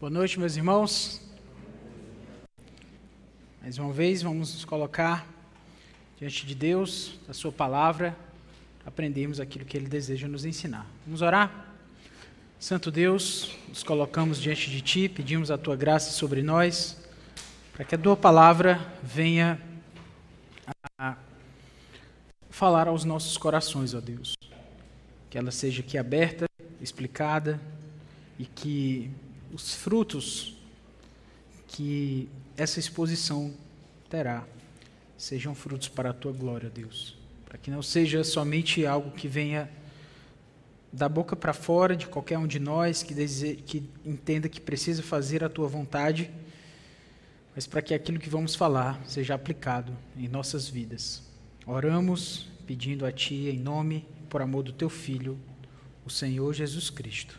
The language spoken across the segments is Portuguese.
Boa noite, meus irmãos. Mais uma vez, vamos nos colocar diante de Deus, da Sua palavra, aprendemos aquilo que Ele deseja nos ensinar. Vamos orar? Santo Deus, nos colocamos diante de Ti, pedimos a Tua graça sobre nós, para que a Tua palavra venha a falar aos nossos corações, ó Deus. Que ela seja aqui aberta, explicada e que os frutos que essa exposição terá sejam frutos para a tua glória, Deus. Para que não seja somente algo que venha da boca para fora de qualquer um de nós que, que entenda que precisa fazer a tua vontade, mas para que aquilo que vamos falar seja aplicado em nossas vidas. Oramos pedindo a Ti em nome, por amor do Teu Filho, o Senhor Jesus Cristo.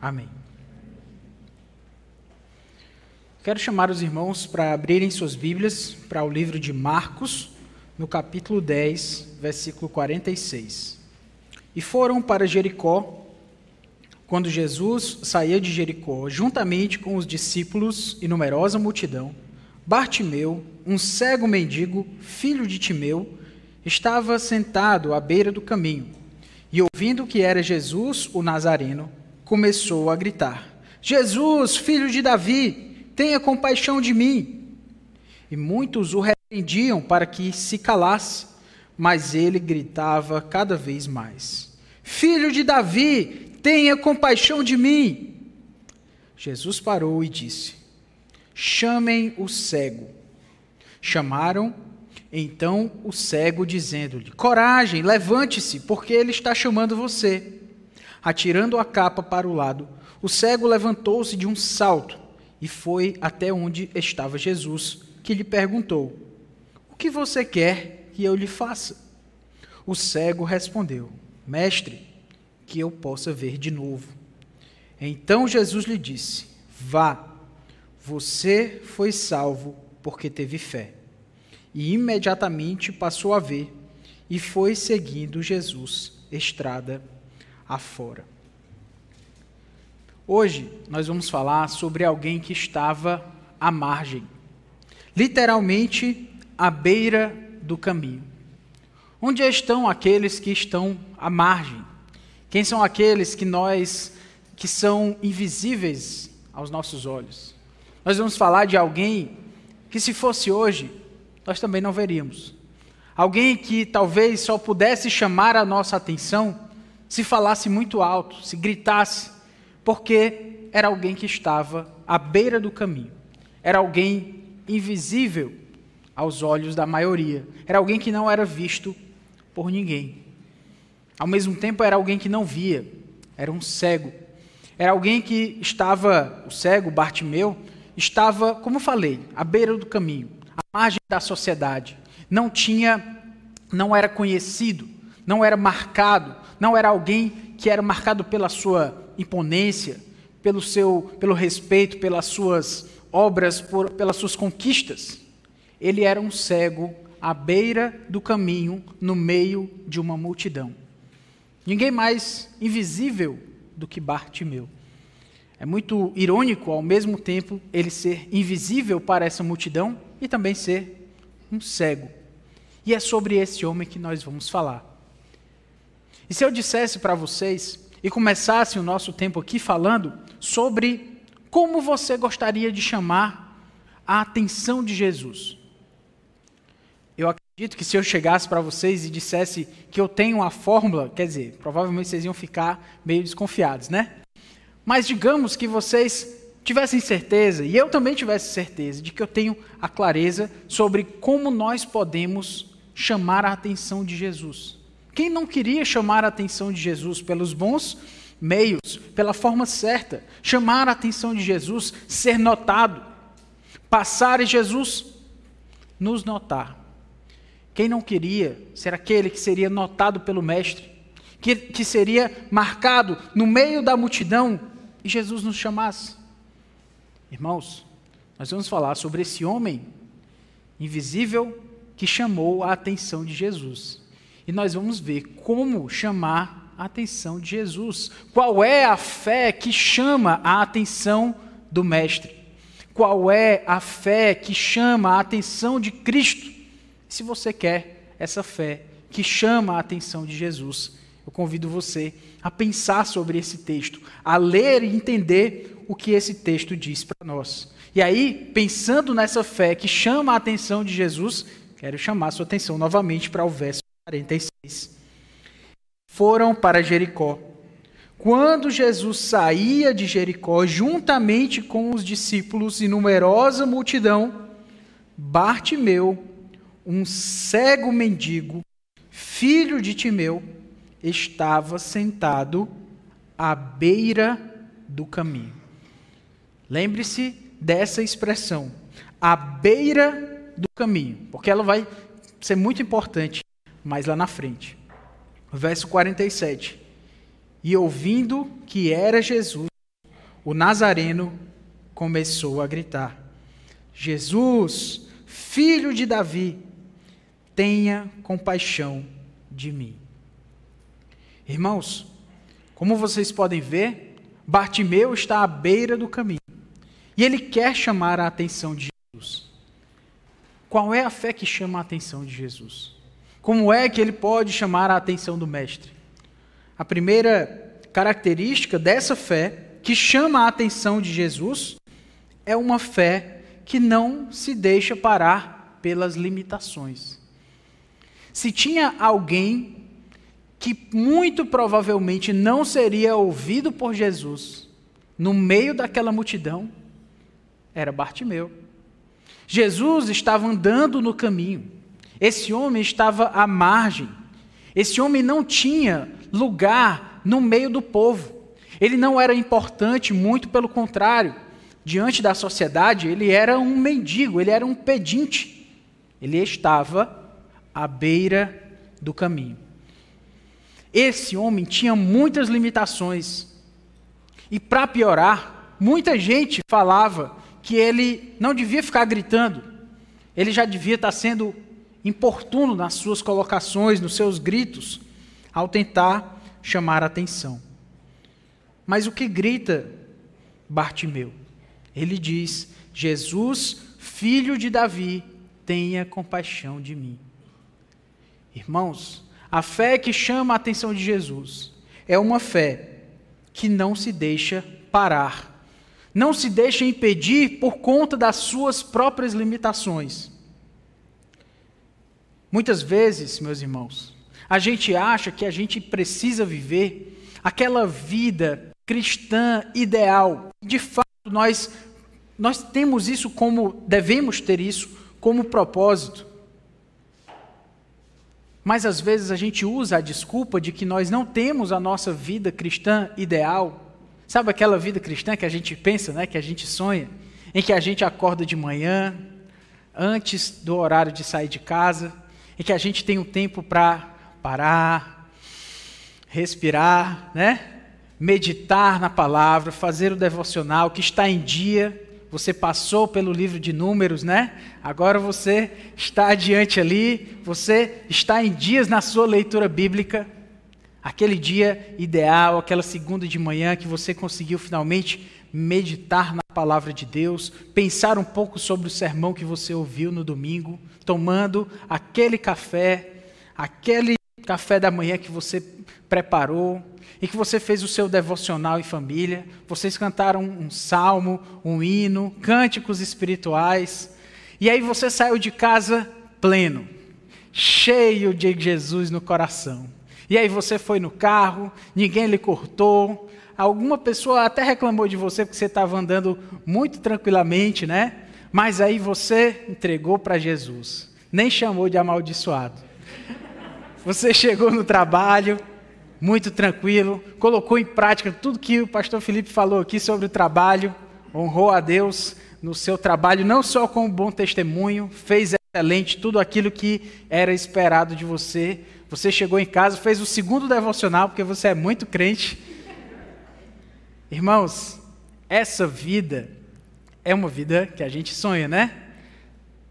Amém. Quero chamar os irmãos para abrirem suas Bíblias para o livro de Marcos, no capítulo 10, versículo 46. E foram para Jericó, quando Jesus saía de Jericó, juntamente com os discípulos e numerosa multidão, Bartimeu, um cego mendigo, filho de Timeu, estava sentado à beira do caminho. E ouvindo que era Jesus, o Nazareno, começou a gritar: Jesus, filho de Davi, tenha compaixão de mim. E muitos o repreendiam para que se calasse, mas ele gritava cada vez mais: Filho de Davi, tenha compaixão de mim. Jesus parou e disse: Chamem o cego. Chamaram então o cego, dizendo-lhe: Coragem, levante-se, porque ele está chamando você. Atirando a capa para o lado, o cego levantou-se de um salto e foi até onde estava Jesus, que lhe perguntou: O que você quer que eu lhe faça? O cego respondeu: Mestre, que eu possa ver de novo. Então Jesus lhe disse: Vá, você foi salvo porque teve fé. E imediatamente passou a ver e foi seguindo Jesus estrada afora. Hoje nós vamos falar sobre alguém que estava à margem, literalmente à beira do caminho. Onde estão aqueles que estão à margem? Quem são aqueles que nós que são invisíveis aos nossos olhos? Nós vamos falar de alguém que se fosse hoje, nós também não veríamos. Alguém que talvez só pudesse chamar a nossa atenção se falasse muito alto, se gritasse, porque era alguém que estava à beira do caminho, era alguém invisível aos olhos da maioria, era alguém que não era visto por ninguém. Ao mesmo tempo, era alguém que não via, era um cego. Era alguém que estava, o cego, Bartimeu, estava, como falei, à beira do caminho, à margem da sociedade. Não tinha, não era conhecido, não era marcado, não era alguém que era marcado pela sua imponência, pelo seu, pelo respeito, pelas suas obras, por, pelas suas conquistas. Ele era um cego à beira do caminho, no meio de uma multidão. Ninguém mais invisível do que Bartimeu. É muito irônico, ao mesmo tempo, ele ser invisível para essa multidão e também ser um cego. E é sobre esse homem que nós vamos falar. E se eu dissesse para vocês e começasse o nosso tempo aqui falando sobre como você gostaria de chamar a atenção de Jesus. Eu acredito que se eu chegasse para vocês e dissesse que eu tenho uma fórmula, quer dizer, provavelmente vocês iam ficar meio desconfiados, né? Mas digamos que vocês tivessem certeza, e eu também tivesse certeza, de que eu tenho a clareza sobre como nós podemos chamar a atenção de Jesus. Quem não queria chamar a atenção de Jesus pelos bons meios, pela forma certa, chamar a atenção de Jesus, ser notado, passar e Jesus nos notar. Quem não queria ser aquele que seria notado pelo Mestre, que, que seria marcado no meio da multidão e Jesus nos chamasse? Irmãos, nós vamos falar sobre esse homem invisível que chamou a atenção de Jesus. E nós vamos ver como chamar a atenção de Jesus. Qual é a fé que chama a atenção do Mestre? Qual é a fé que chama a atenção de Cristo? Se você quer essa fé que chama a atenção de Jesus, eu convido você a pensar sobre esse texto, a ler e entender o que esse texto diz para nós. E aí, pensando nessa fé que chama a atenção de Jesus, quero chamar sua atenção novamente para o verso 46. Foram para Jericó. Quando Jesus saía de Jericó, juntamente com os discípulos e numerosa multidão, Bartimeu, um cego mendigo, filho de Timeu, estava sentado à beira do caminho. Lembre-se dessa expressão, à beira do caminho, porque ela vai ser muito importante mais lá na frente. Verso 47. E ouvindo que era Jesus, o Nazareno começou a gritar: Jesus, filho de Davi, tenha compaixão de mim. Irmãos, como vocês podem ver, Bartimeu está à beira do caminho. E ele quer chamar a atenção de Jesus. Qual é a fé que chama a atenção de Jesus? Como é que ele pode chamar a atenção do Mestre? A primeira característica dessa fé que chama a atenção de Jesus é uma fé que não se deixa parar pelas limitações. Se tinha alguém que muito provavelmente não seria ouvido por Jesus no meio daquela multidão, era Bartimeu. Jesus estava andando no caminho. Esse homem estava à margem. Esse homem não tinha lugar no meio do povo. Ele não era importante, muito pelo contrário. Diante da sociedade, ele era um mendigo, ele era um pedinte. Ele estava à beira do caminho. Esse homem tinha muitas limitações. E para piorar, muita gente falava que ele não devia ficar gritando, ele já devia estar sendo importuno nas suas colocações, nos seus gritos, ao tentar chamar a atenção. Mas o que grita Bartimeu? Ele diz: Jesus, filho de Davi, tenha compaixão de mim. Irmãos, a fé que chama a atenção de Jesus é uma fé que não se deixa parar, não se deixa impedir por conta das suas próprias limitações. Muitas vezes, meus irmãos, a gente acha que a gente precisa viver aquela vida cristã ideal. De fato, nós nós temos isso como devemos ter isso como propósito. Mas às vezes a gente usa a desculpa de que nós não temos a nossa vida cristã ideal. Sabe aquela vida cristã que a gente pensa, né, que a gente sonha, em que a gente acorda de manhã, antes do horário de sair de casa, em que a gente tem um tempo para parar, respirar, né? meditar na palavra, fazer o devocional que está em dia, você passou pelo livro de Números, né? Agora você está adiante ali, você está em dias na sua leitura bíblica. Aquele dia ideal, aquela segunda de manhã que você conseguiu finalmente meditar na palavra de Deus, pensar um pouco sobre o sermão que você ouviu no domingo, tomando aquele café, aquele café da manhã que você preparou, e que você fez o seu devocional em família, vocês cantaram um salmo, um hino, cânticos espirituais, e aí você saiu de casa pleno, cheio de Jesus no coração. E aí você foi no carro, ninguém lhe cortou, alguma pessoa até reclamou de você porque você estava andando muito tranquilamente, né? Mas aí você entregou para Jesus, nem chamou de amaldiçoado. Você chegou no trabalho, muito tranquilo, colocou em prática tudo que o pastor Felipe falou aqui sobre o trabalho, honrou a Deus no seu trabalho, não só com um bom testemunho, fez excelente tudo aquilo que era esperado de você. Você chegou em casa, fez o segundo devocional, porque você é muito crente. Irmãos, essa vida é uma vida que a gente sonha, né?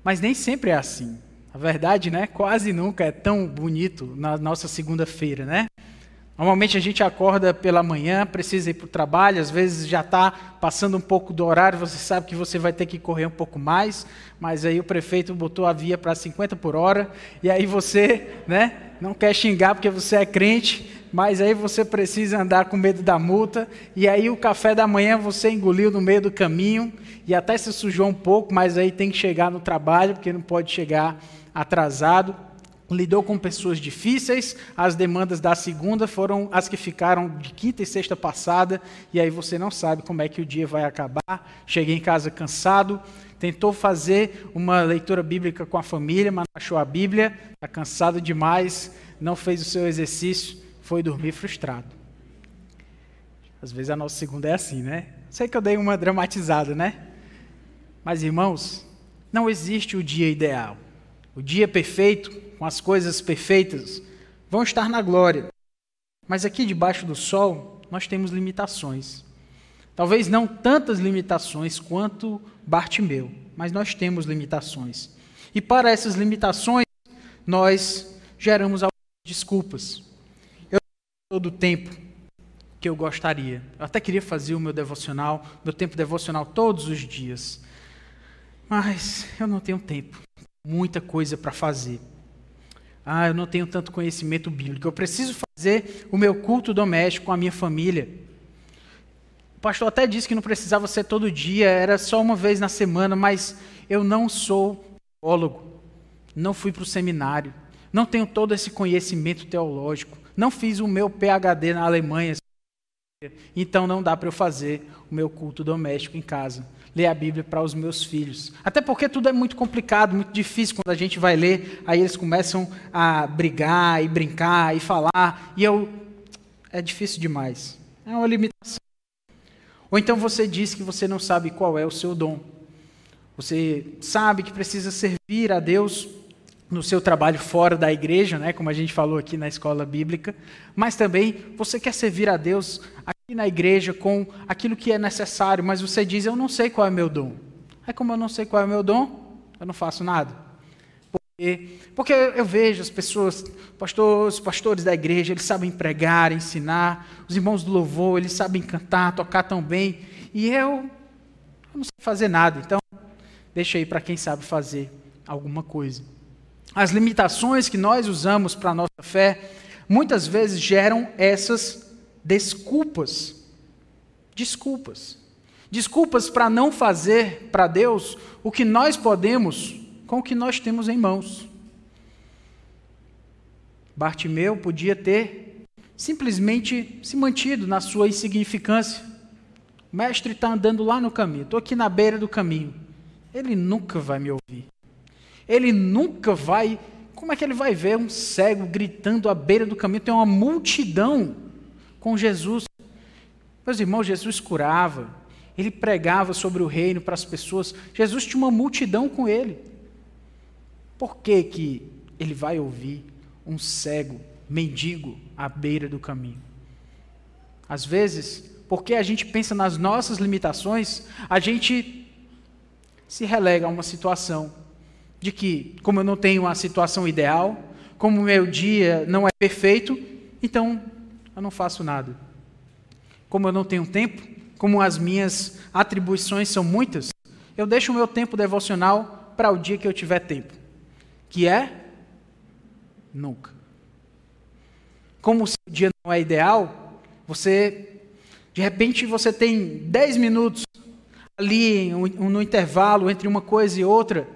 Mas nem sempre é assim. A verdade, né? Quase nunca é tão bonito na nossa segunda-feira, né? Normalmente a gente acorda pela manhã, precisa ir para o trabalho, às vezes já está passando um pouco do horário, você sabe que você vai ter que correr um pouco mais, mas aí o prefeito botou a via para 50 por hora, e aí você né, não quer xingar porque você é crente, mas aí você precisa andar com medo da multa, e aí o café da manhã você engoliu no meio do caminho, e até se sujou um pouco, mas aí tem que chegar no trabalho, porque não pode chegar atrasado. Lidou com pessoas difíceis, as demandas da segunda foram as que ficaram de quinta e sexta passada, e aí você não sabe como é que o dia vai acabar. Cheguei em casa cansado, tentou fazer uma leitura bíblica com a família, mas não achou a Bíblia, está cansado demais, não fez o seu exercício, foi dormir frustrado. Às vezes a nossa segunda é assim, né? Sei que eu dei uma dramatizada, né? Mas irmãos, não existe o dia ideal. O dia perfeito, com as coisas perfeitas, vão estar na glória. Mas aqui debaixo do sol, nós temos limitações. Talvez não tantas limitações quanto Bartimeu, mas nós temos limitações. E para essas limitações, nós geramos algumas desculpas. Todo o tempo que eu gostaria. Eu até queria fazer o meu devocional, meu tempo devocional todos os dias. Mas eu não tenho tempo muita coisa para fazer. Ah, eu não tenho tanto conhecimento bíblico. Eu preciso fazer o meu culto doméstico com a minha família. O pastor até disse que não precisava ser todo dia, era só uma vez na semana, mas eu não sou teólogo, não fui para o seminário, não tenho todo esse conhecimento teológico, não fiz o meu PhD na Alemanha, então não dá para eu fazer o meu culto doméstico em casa ler a Bíblia para os meus filhos. Até porque tudo é muito complicado, muito difícil quando a gente vai ler, aí eles começam a brigar e brincar e falar, e eu é difícil demais. É uma limitação. Ou então você diz que você não sabe qual é o seu dom. Você sabe que precisa servir a Deus no seu trabalho fora da igreja, né, como a gente falou aqui na escola bíblica, mas também você quer servir a Deus aqui na igreja com aquilo que é necessário, mas você diz: Eu não sei qual é o meu dom. É como eu não sei qual é o meu dom, eu não faço nada. Porque, porque eu vejo as pessoas, pastores, pastores da igreja, eles sabem pregar, ensinar, os irmãos do louvor, eles sabem cantar, tocar tão bem, e eu, eu não sei fazer nada. Então, deixa aí para quem sabe fazer alguma coisa. As limitações que nós usamos para a nossa fé muitas vezes geram essas desculpas. Desculpas. Desculpas para não fazer para Deus o que nós podemos com o que nós temos em mãos. Bartimeu podia ter simplesmente se mantido na sua insignificância. O mestre está andando lá no caminho, estou aqui na beira do caminho. Ele nunca vai me ouvir. Ele nunca vai. Como é que ele vai ver um cego gritando à beira do caminho? Tem uma multidão com Jesus. Meus irmãos, Jesus curava, ele pregava sobre o reino para as pessoas. Jesus tinha uma multidão com ele. Por que, que ele vai ouvir um cego, mendigo, à beira do caminho? Às vezes, porque a gente pensa nas nossas limitações, a gente se relega a uma situação de que, como eu não tenho uma situação ideal, como o meu dia não é perfeito, então eu não faço nada. Como eu não tenho tempo, como as minhas atribuições são muitas, eu deixo o meu tempo devocional para o dia que eu tiver tempo, que é nunca. Como o seu dia não é ideal, você, de repente, você tem 10 minutos ali no intervalo entre uma coisa e outra,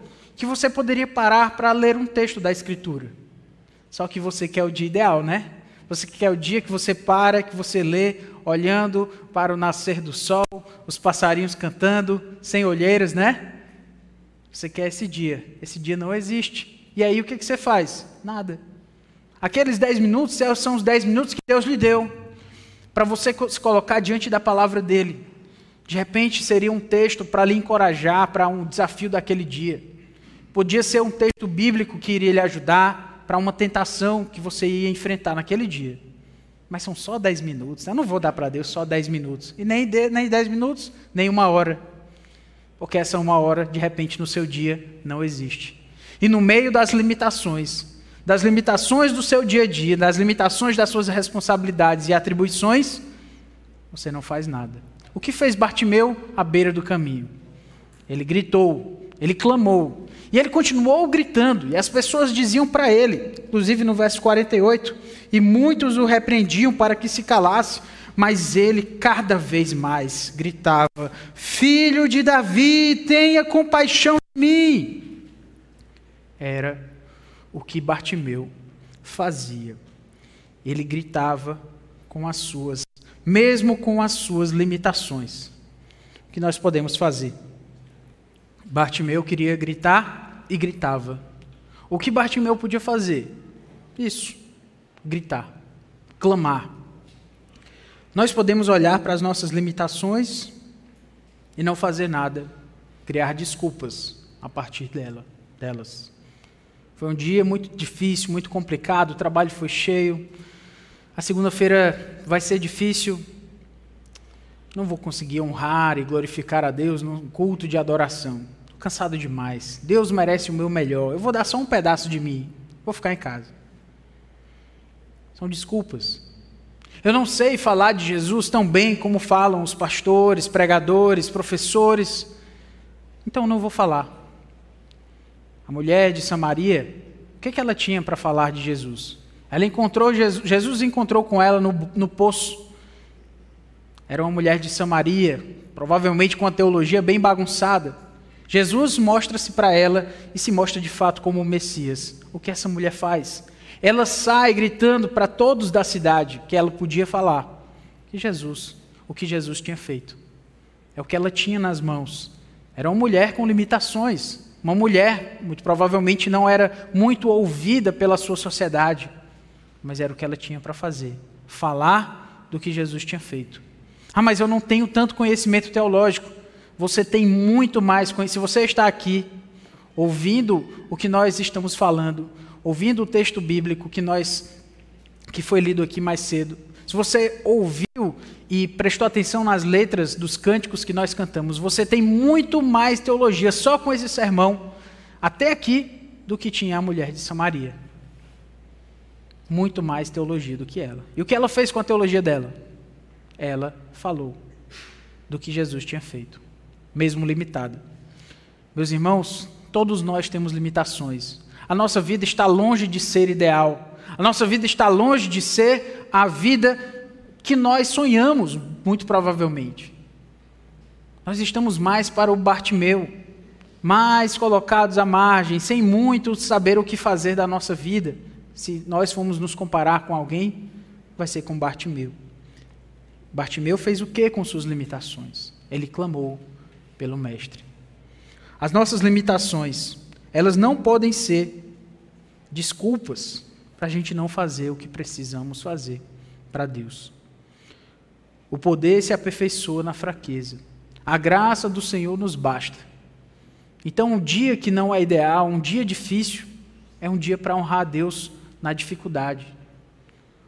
que você poderia parar para ler um texto da Escritura. Só que você quer o dia ideal, né? Você quer o dia que você para, que você lê, olhando para o nascer do sol, os passarinhos cantando, sem olheiras, né? Você quer esse dia. Esse dia não existe. E aí o que, você faz? Nada. Aqueles dez minutos são os dez minutos que Deus lhe deu para você se colocar diante da palavra dele. De repente seria um texto para lhe encorajar para um desafio daquele dia. Podia ser um texto bíblico que iria lhe ajudar para uma tentação que você ia enfrentar naquele dia. Mas são só 10 minutos. Eu não vou dar para Deus só 10 minutos. E nem, de, nem 10 minutos, nem uma hora. Porque essa uma hora, de repente, no seu dia, não existe. E no meio das limitações, das limitações do seu dia a dia, das limitações das suas responsabilidades e atribuições, você não faz nada. O que fez Bartimeu à beira do caminho? Ele gritou, ele clamou, e ele continuou gritando, e as pessoas diziam para ele, inclusive no verso 48, e muitos o repreendiam para que se calasse, mas ele cada vez mais gritava: Filho de Davi, tenha compaixão de mim. Era o que Bartimeu fazia. Ele gritava com as suas, mesmo com as suas limitações. O que nós podemos fazer? Bartimeu queria gritar e gritava. O que Bartimeu podia fazer? Isso, gritar, clamar. Nós podemos olhar para as nossas limitações e não fazer nada, criar desculpas a partir dela, delas. Foi um dia muito difícil, muito complicado, o trabalho foi cheio. A segunda-feira vai ser difícil. Não vou conseguir honrar e glorificar a Deus num culto de adoração. Cansado demais. Deus merece o meu melhor. Eu vou dar só um pedaço de mim. Vou ficar em casa. São desculpas. Eu não sei falar de Jesus tão bem como falam os pastores, pregadores, professores. Então não vou falar. A mulher de Samaria, o que, que ela tinha para falar de Jesus? Ela encontrou Jesus, Jesus encontrou com ela no, no poço. Era uma mulher de Samaria, provavelmente com a teologia bem bagunçada. Jesus mostra-se para ela e se mostra de fato como o Messias. O que essa mulher faz? Ela sai gritando para todos da cidade que ela podia falar que Jesus, o que Jesus tinha feito. É o que ela tinha nas mãos. Era uma mulher com limitações, uma mulher, muito provavelmente não era muito ouvida pela sua sociedade, mas era o que ela tinha para fazer: falar do que Jesus tinha feito. Ah, mas eu não tenho tanto conhecimento teológico. Você tem muito mais conhecimento. Se você está aqui ouvindo o que nós estamos falando, ouvindo o texto bíblico que nós que foi lido aqui mais cedo, se você ouviu e prestou atenção nas letras dos cânticos que nós cantamos, você tem muito mais teologia só com esse sermão, até aqui, do que tinha a mulher de Samaria. Muito mais teologia do que ela. E o que ela fez com a teologia dela? Ela falou do que Jesus tinha feito, mesmo limitada. Meus irmãos, todos nós temos limitações. A nossa vida está longe de ser ideal. A nossa vida está longe de ser a vida que nós sonhamos, muito provavelmente. Nós estamos mais para o Bartimeu, mais colocados à margem, sem muito saber o que fazer da nossa vida. Se nós formos nos comparar com alguém, vai ser com Bartimeu. Bartimeu fez o que com suas limitações? Ele clamou pelo Mestre. As nossas limitações, elas não podem ser desculpas para a gente não fazer o que precisamos fazer para Deus. O poder se aperfeiçoa na fraqueza. A graça do Senhor nos basta. Então, um dia que não é ideal, um dia difícil, é um dia para honrar a Deus na dificuldade.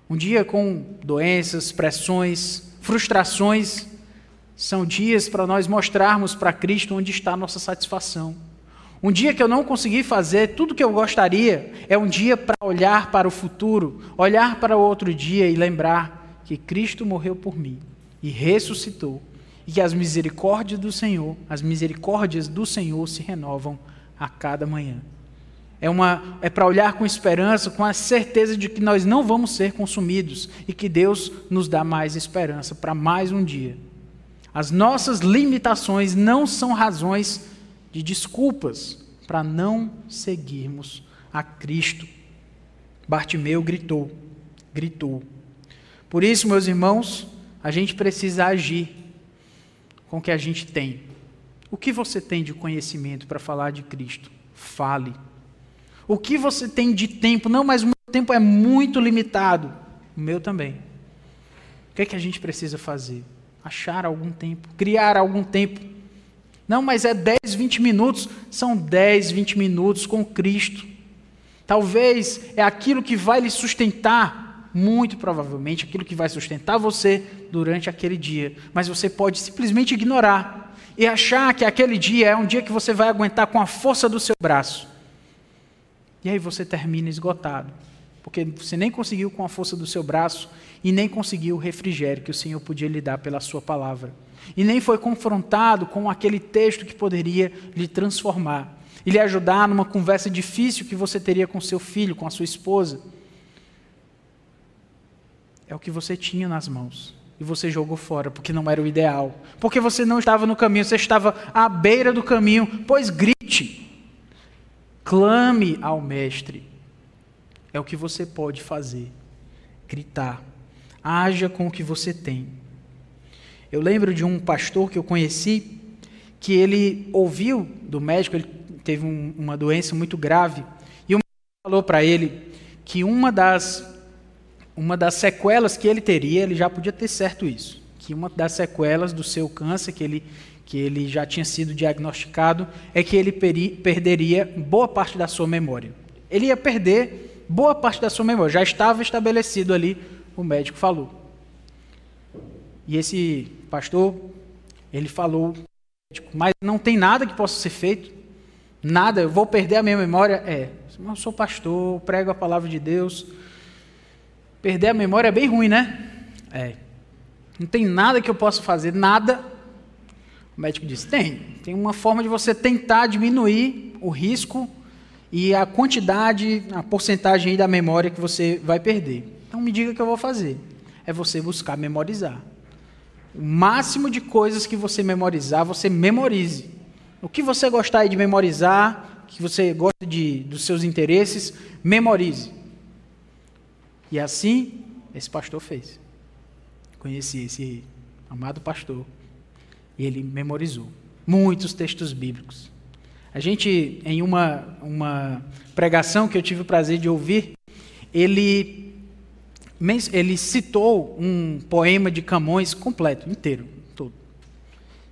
Um dia com doenças, pressões, frustrações, são dias para nós mostrarmos para Cristo onde está a nossa satisfação. Um dia que eu não consegui fazer tudo o que eu gostaria, é um dia para olhar para o futuro, olhar para o outro dia e lembrar que Cristo morreu por mim e ressuscitou, e que as misericórdias do Senhor, as misericórdias do Senhor se renovam a cada manhã. É, uma, é para olhar com esperança, com a certeza de que nós não vamos ser consumidos e que Deus nos dá mais esperança para mais um dia. As nossas limitações não são razões de desculpas para não seguirmos a Cristo. Bartimeu gritou, gritou. Por isso, meus irmãos, a gente precisa agir com o que a gente tem. O que você tem de conhecimento para falar de Cristo? Fale. O que você tem de tempo? Não, mas o meu tempo é muito limitado. O meu também. O que é que a gente precisa fazer? Achar algum tempo, criar algum tempo não, mas é 10, 20 minutos. São 10, 20 minutos com Cristo. Talvez é aquilo que vai lhe sustentar, muito provavelmente, aquilo que vai sustentar você durante aquele dia. Mas você pode simplesmente ignorar e achar que aquele dia é um dia que você vai aguentar com a força do seu braço. E aí você termina esgotado, porque você nem conseguiu com a força do seu braço e nem conseguiu o refrigério que o Senhor podia lhe dar pela sua palavra. E nem foi confrontado com aquele texto que poderia lhe transformar e lhe ajudar numa conversa difícil que você teria com seu filho, com a sua esposa. É o que você tinha nas mãos e você jogou fora porque não era o ideal, porque você não estava no caminho, você estava à beira do caminho. Pois grite, clame ao Mestre. É o que você pode fazer. Gritar. Haja com o que você tem. Eu lembro de um pastor que eu conheci que ele ouviu do médico, ele teve um, uma doença muito grave, e o médico falou para ele que uma das uma das sequelas que ele teria, ele já podia ter certo isso, que uma das sequelas do seu câncer que ele que ele já tinha sido diagnosticado é que ele peri, perderia boa parte da sua memória. Ele ia perder boa parte da sua memória, já estava estabelecido ali, o médico falou. E esse pastor, ele falou, mas não tem nada que possa ser feito, nada, eu vou perder a minha memória. É, eu sou pastor, prego a palavra de Deus, Perder a memória é bem ruim, né? É. Não tem nada que eu possa fazer, nada. O médico disse: tem. Tem uma forma de você tentar diminuir o risco e a quantidade, a porcentagem da memória que você vai perder. Então me diga o que eu vou fazer. É você buscar memorizar. O máximo de coisas que você memorizar, você memorize. O que você gostar de memorizar, que você gosta de, dos seus interesses, memorize. E assim, esse pastor fez. Conheci esse amado pastor. E ele memorizou muitos textos bíblicos. A gente, em uma, uma pregação que eu tive o prazer de ouvir, ele, ele citou um poema de Camões completo, inteiro, todo.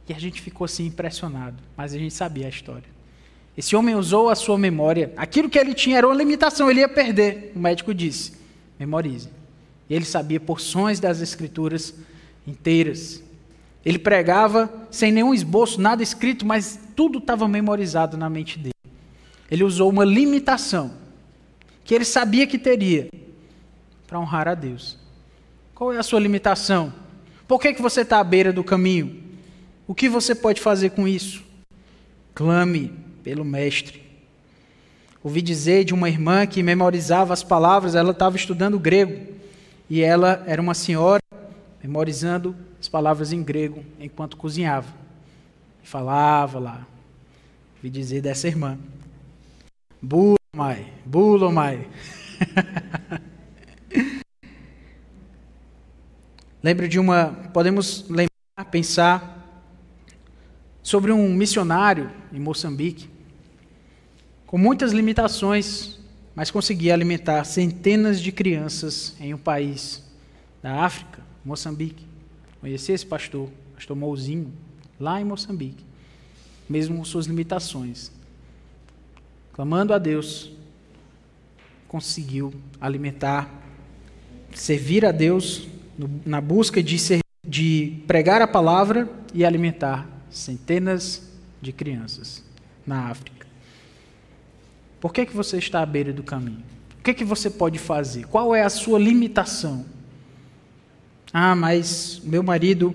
E a gente ficou assim impressionado, mas a gente sabia a história. Esse homem usou a sua memória. Aquilo que ele tinha era uma limitação, ele ia perder, o médico disse. Memorize. Ele sabia porções das Escrituras inteiras. Ele pregava sem nenhum esboço, nada escrito, mas tudo estava memorizado na mente dele. Ele usou uma limitação que ele sabia que teria para honrar a Deus. Qual é a sua limitação? Por que, que você está à beira do caminho? O que você pode fazer com isso? Clame pelo Mestre. Ouvi dizer de uma irmã que memorizava as palavras, ela estava estudando grego. E ela era uma senhora memorizando as palavras em grego enquanto cozinhava. Falava lá. Ouvi dizer dessa irmã. Bulomai, Bulomai. Lembro de uma. Podemos lembrar, pensar sobre um missionário em Moçambique com muitas limitações, mas conseguia alimentar centenas de crianças em um país da África, Moçambique. Conheci esse pastor, pastor Mouzinho, lá em Moçambique, mesmo com suas limitações. Clamando a Deus, conseguiu alimentar, servir a Deus na busca de, ser, de pregar a palavra e alimentar centenas de crianças na África. Por que, que você está à beira do caminho? O que, que você pode fazer? Qual é a sua limitação? Ah, mas meu marido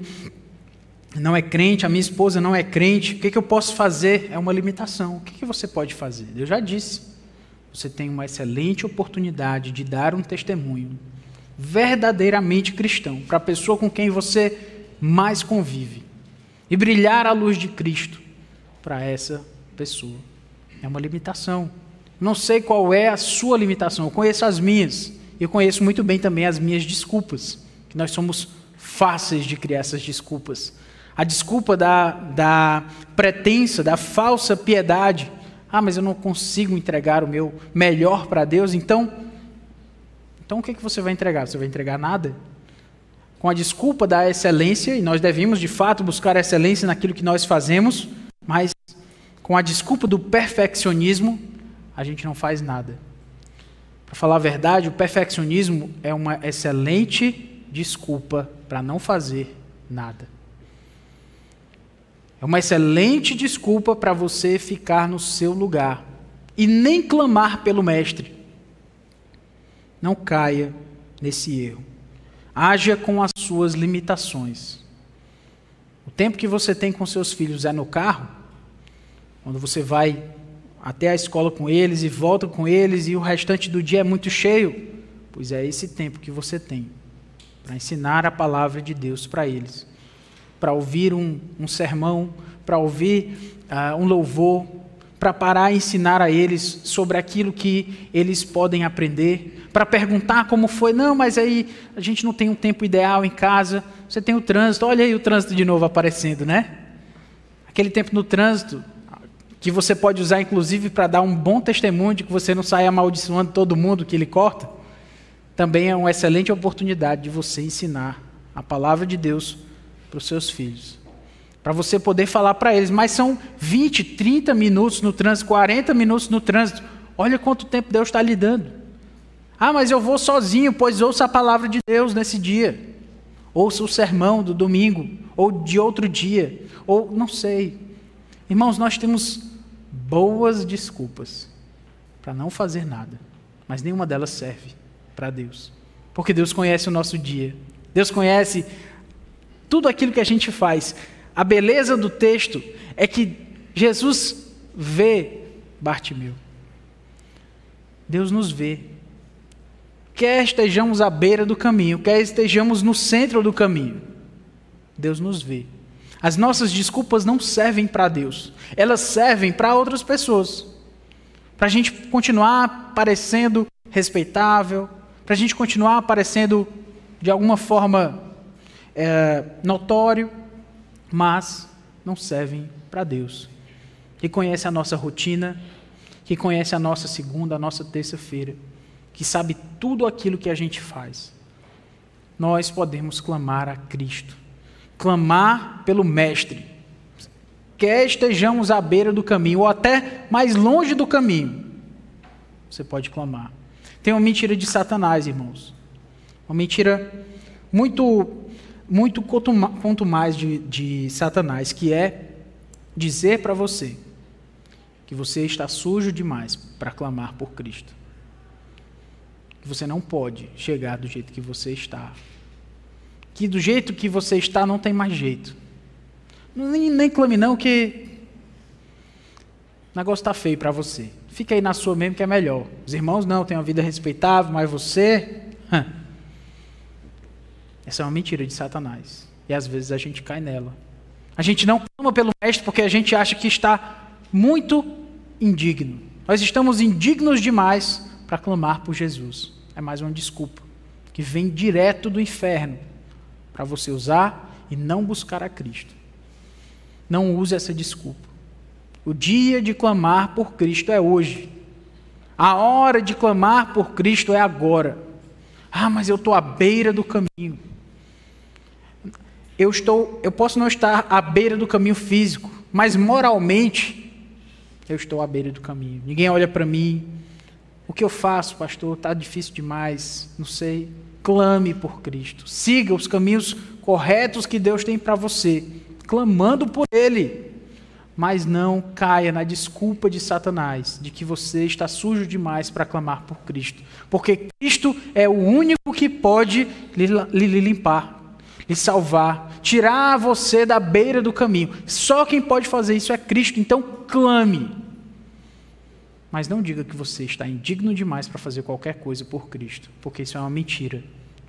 não é crente, a minha esposa não é crente, o que, que eu posso fazer? É uma limitação. O que, que você pode fazer? Eu já disse. Você tem uma excelente oportunidade de dar um testemunho verdadeiramente cristão para a pessoa com quem você mais convive e brilhar a luz de Cristo para essa pessoa. É uma limitação. Não sei qual é a sua limitação, eu conheço as minhas. Eu conheço muito bem também as minhas desculpas, que nós somos fáceis de criar essas desculpas. A desculpa da, da pretensa, da falsa piedade. Ah, mas eu não consigo entregar o meu melhor para Deus, então. Então o que, que você vai entregar? Você vai entregar nada? Com a desculpa da excelência, e nós devemos de fato buscar excelência naquilo que nós fazemos, mas com a desculpa do perfeccionismo, a gente não faz nada. Para falar a verdade, o perfeccionismo é uma excelente desculpa para não fazer nada. É uma excelente desculpa para você ficar no seu lugar e nem clamar pelo Mestre. Não caia nesse erro. Haja com as suas limitações. O tempo que você tem com seus filhos é no carro, quando você vai até a escola com eles e volta com eles e o restante do dia é muito cheio, pois é esse tempo que você tem para ensinar a palavra de Deus para eles, para ouvir um, um sermão, para ouvir uh, um louvor, para parar e ensinar a eles sobre aquilo que eles podem aprender, para perguntar como foi. Não, mas aí a gente não tem um tempo ideal em casa. Você tem o trânsito, olha aí o trânsito de novo aparecendo, né? Aquele tempo no trânsito que você pode usar inclusive para dar um bom testemunho de que você não sai amaldiçoando todo mundo que ele corta. Também é uma excelente oportunidade de você ensinar a palavra de Deus para os seus filhos para você poder falar para eles, mas são 20, 30 minutos no trânsito, 40 minutos no trânsito. Olha quanto tempo Deus está lhe dando. Ah, mas eu vou sozinho, pois ouça a palavra de Deus nesse dia. Ouça o sermão do domingo, ou de outro dia, ou não sei. Irmãos, nós temos boas desculpas para não fazer nada, mas nenhuma delas serve para Deus. Porque Deus conhece o nosso dia, Deus conhece tudo aquilo que a gente faz. A beleza do texto é que Jesus vê Bartimeu. Deus nos vê. Quer estejamos à beira do caminho, quer estejamos no centro do caminho, Deus nos vê. As nossas desculpas não servem para Deus, elas servem para outras pessoas. Para a gente continuar parecendo respeitável, para a gente continuar parecendo de alguma forma é, notório, mas não servem para Deus, que conhece a nossa rotina, que conhece a nossa segunda, a nossa terça-feira, que sabe tudo aquilo que a gente faz. Nós podemos clamar a Cristo, clamar pelo Mestre, quer estejamos à beira do caminho ou até mais longe do caminho, você pode clamar. Tem uma mentira de Satanás, irmãos. Uma mentira muito muito quanto mais de, de Satanás, que é dizer para você que você está sujo demais para clamar por Cristo. Que você não pode chegar do jeito que você está. Que do jeito que você está não tem mais jeito. Nem, nem clame não que o negócio está feio para você. Fica aí na sua mesmo que é melhor. Os irmãos não, têm uma vida respeitável, mas você... Essa é uma mentira de Satanás. E às vezes a gente cai nela. A gente não clama pelo Mestre porque a gente acha que está muito indigno. Nós estamos indignos demais para clamar por Jesus. É mais uma desculpa que vem direto do inferno para você usar e não buscar a Cristo. Não use essa desculpa. O dia de clamar por Cristo é hoje. A hora de clamar por Cristo é agora. Ah, mas eu estou à beira do caminho eu estou, eu posso não estar à beira do caminho físico, mas moralmente eu estou à beira do caminho. Ninguém olha para mim. O que eu faço, pastor? Está difícil demais. Não sei. Clame por Cristo. Siga os caminhos corretos que Deus tem para você, clamando por Ele. Mas não caia na desculpa de Satanás de que você está sujo demais para clamar por Cristo. Porque Cristo é o único que pode lhe, limpar lhe salvar, tirar você da beira do caminho. Só quem pode fazer isso é Cristo, então clame. Mas não diga que você está indigno demais para fazer qualquer coisa por Cristo, porque isso é uma mentira.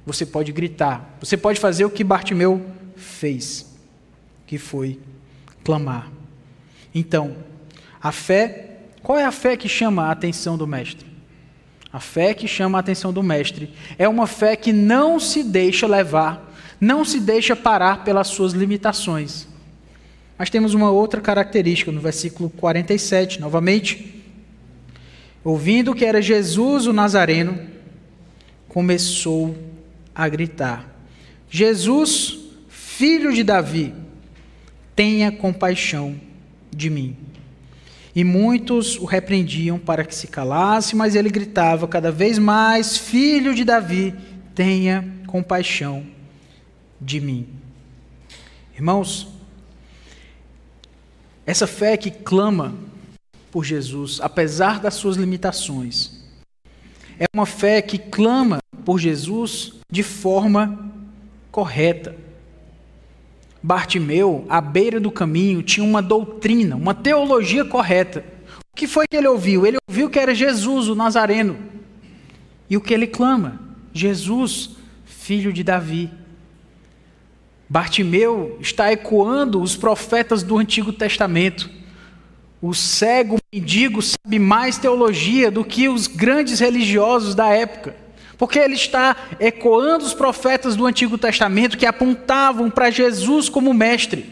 Você pode gritar, você pode fazer o que Bartimeu fez, que foi clamar. Então, a fé, qual é a fé que chama a atenção do mestre? A fé que chama a atenção do mestre é uma fé que não se deixa levar não se deixa parar pelas suas limitações. Mas temos uma outra característica no versículo 47, novamente. Ouvindo que era Jesus o Nazareno, começou a gritar: Jesus, filho de Davi, tenha compaixão de mim. E muitos o repreendiam para que se calasse, mas ele gritava cada vez mais: Filho de Davi, tenha compaixão de mim. Irmãos, essa fé que clama por Jesus, apesar das suas limitações. É uma fé que clama por Jesus de forma correta. Bartimeu, à beira do caminho, tinha uma doutrina, uma teologia correta. O que foi que ele ouviu? Ele ouviu que era Jesus, o Nazareno. E o que ele clama? Jesus, filho de Davi. Bartimeu está ecoando os profetas do Antigo Testamento. O cego mendigo sabe mais teologia do que os grandes religiosos da época, porque ele está ecoando os profetas do Antigo Testamento que apontavam para Jesus como mestre,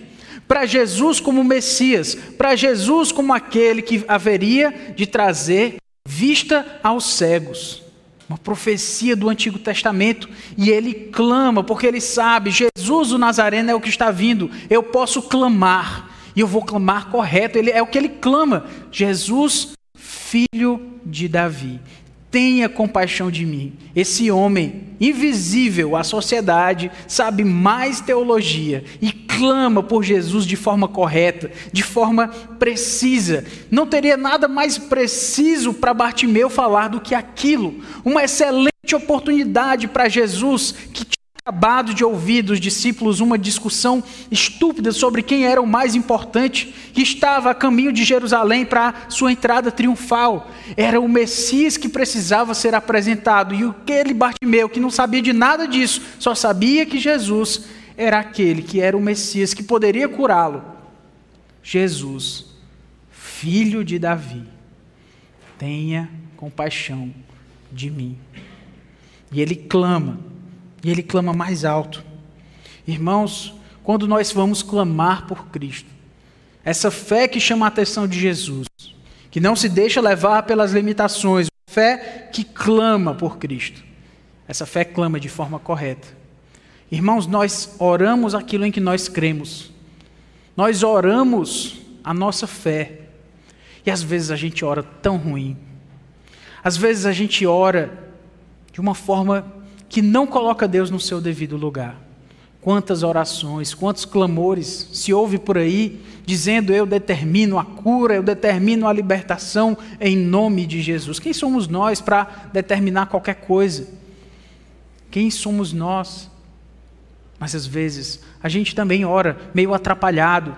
para Jesus como Messias, para Jesus como aquele que haveria de trazer vista aos cegos. Uma profecia do Antigo Testamento, e ele clama, porque ele sabe: Jesus o Nazareno é o que está vindo, eu posso clamar, e eu vou clamar correto, ele, é o que ele clama: Jesus, filho de Davi tenha compaixão de mim. Esse homem invisível à sociedade sabe mais teologia e clama por Jesus de forma correta, de forma precisa. Não teria nada mais preciso para Bartimeu falar do que aquilo. Uma excelente oportunidade para Jesus que acabado de ouvir dos discípulos uma discussão estúpida sobre quem era o mais importante, que estava a caminho de Jerusalém para sua entrada triunfal. Era o Messias que precisava ser apresentado. E aquele Bartimeu, que não sabia de nada disso, só sabia que Jesus era aquele que era o Messias que poderia curá-lo. Jesus, filho de Davi, tenha compaixão de mim. E ele clama e ele clama mais alto. Irmãos, quando nós vamos clamar por Cristo, essa fé que chama a atenção de Jesus, que não se deixa levar pelas limitações, fé que clama por Cristo, essa fé clama de forma correta. Irmãos, nós oramos aquilo em que nós cremos, nós oramos a nossa fé, e às vezes a gente ora tão ruim, às vezes a gente ora de uma forma que não coloca Deus no seu devido lugar. Quantas orações, quantos clamores se ouve por aí dizendo eu determino a cura, eu determino a libertação em nome de Jesus. Quem somos nós para determinar qualquer coisa? Quem somos nós? Mas às vezes a gente também ora meio atrapalhado.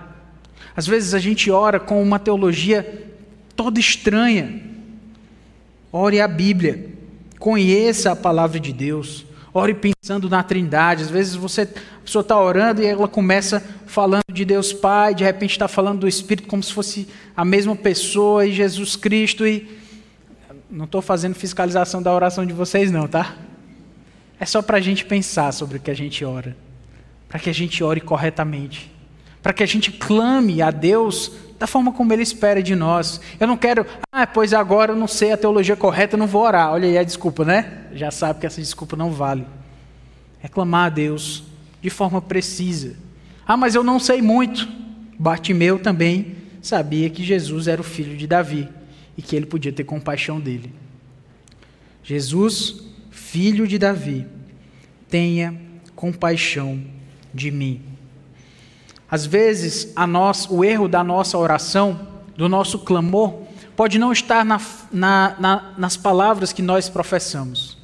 Às vezes a gente ora com uma teologia toda estranha. Ore a Bíblia. Conheça a palavra de Deus. Ore pensando na Trindade. Às vezes você, a pessoa está orando e ela começa falando de Deus Pai, de repente está falando do Espírito como se fosse a mesma pessoa e Jesus Cristo. E não estou fazendo fiscalização da oração de vocês, não, tá? É só para a gente pensar sobre o que a gente ora, para que a gente ore corretamente, para que a gente clame a Deus da forma como Ele espera de nós. Eu não quero, ah, pois agora eu não sei a teologia correta, eu não vou orar. Olha aí a desculpa, né? Já sabe que essa desculpa não vale. Reclamar a Deus de forma precisa. Ah, mas eu não sei muito. Bartimeu também sabia que Jesus era o filho de Davi e que ele podia ter compaixão dele. Jesus, filho de Davi, tenha compaixão de mim. Às vezes, nós, o erro da nossa oração, do nosso clamor, pode não estar na, na, na, nas palavras que nós professamos.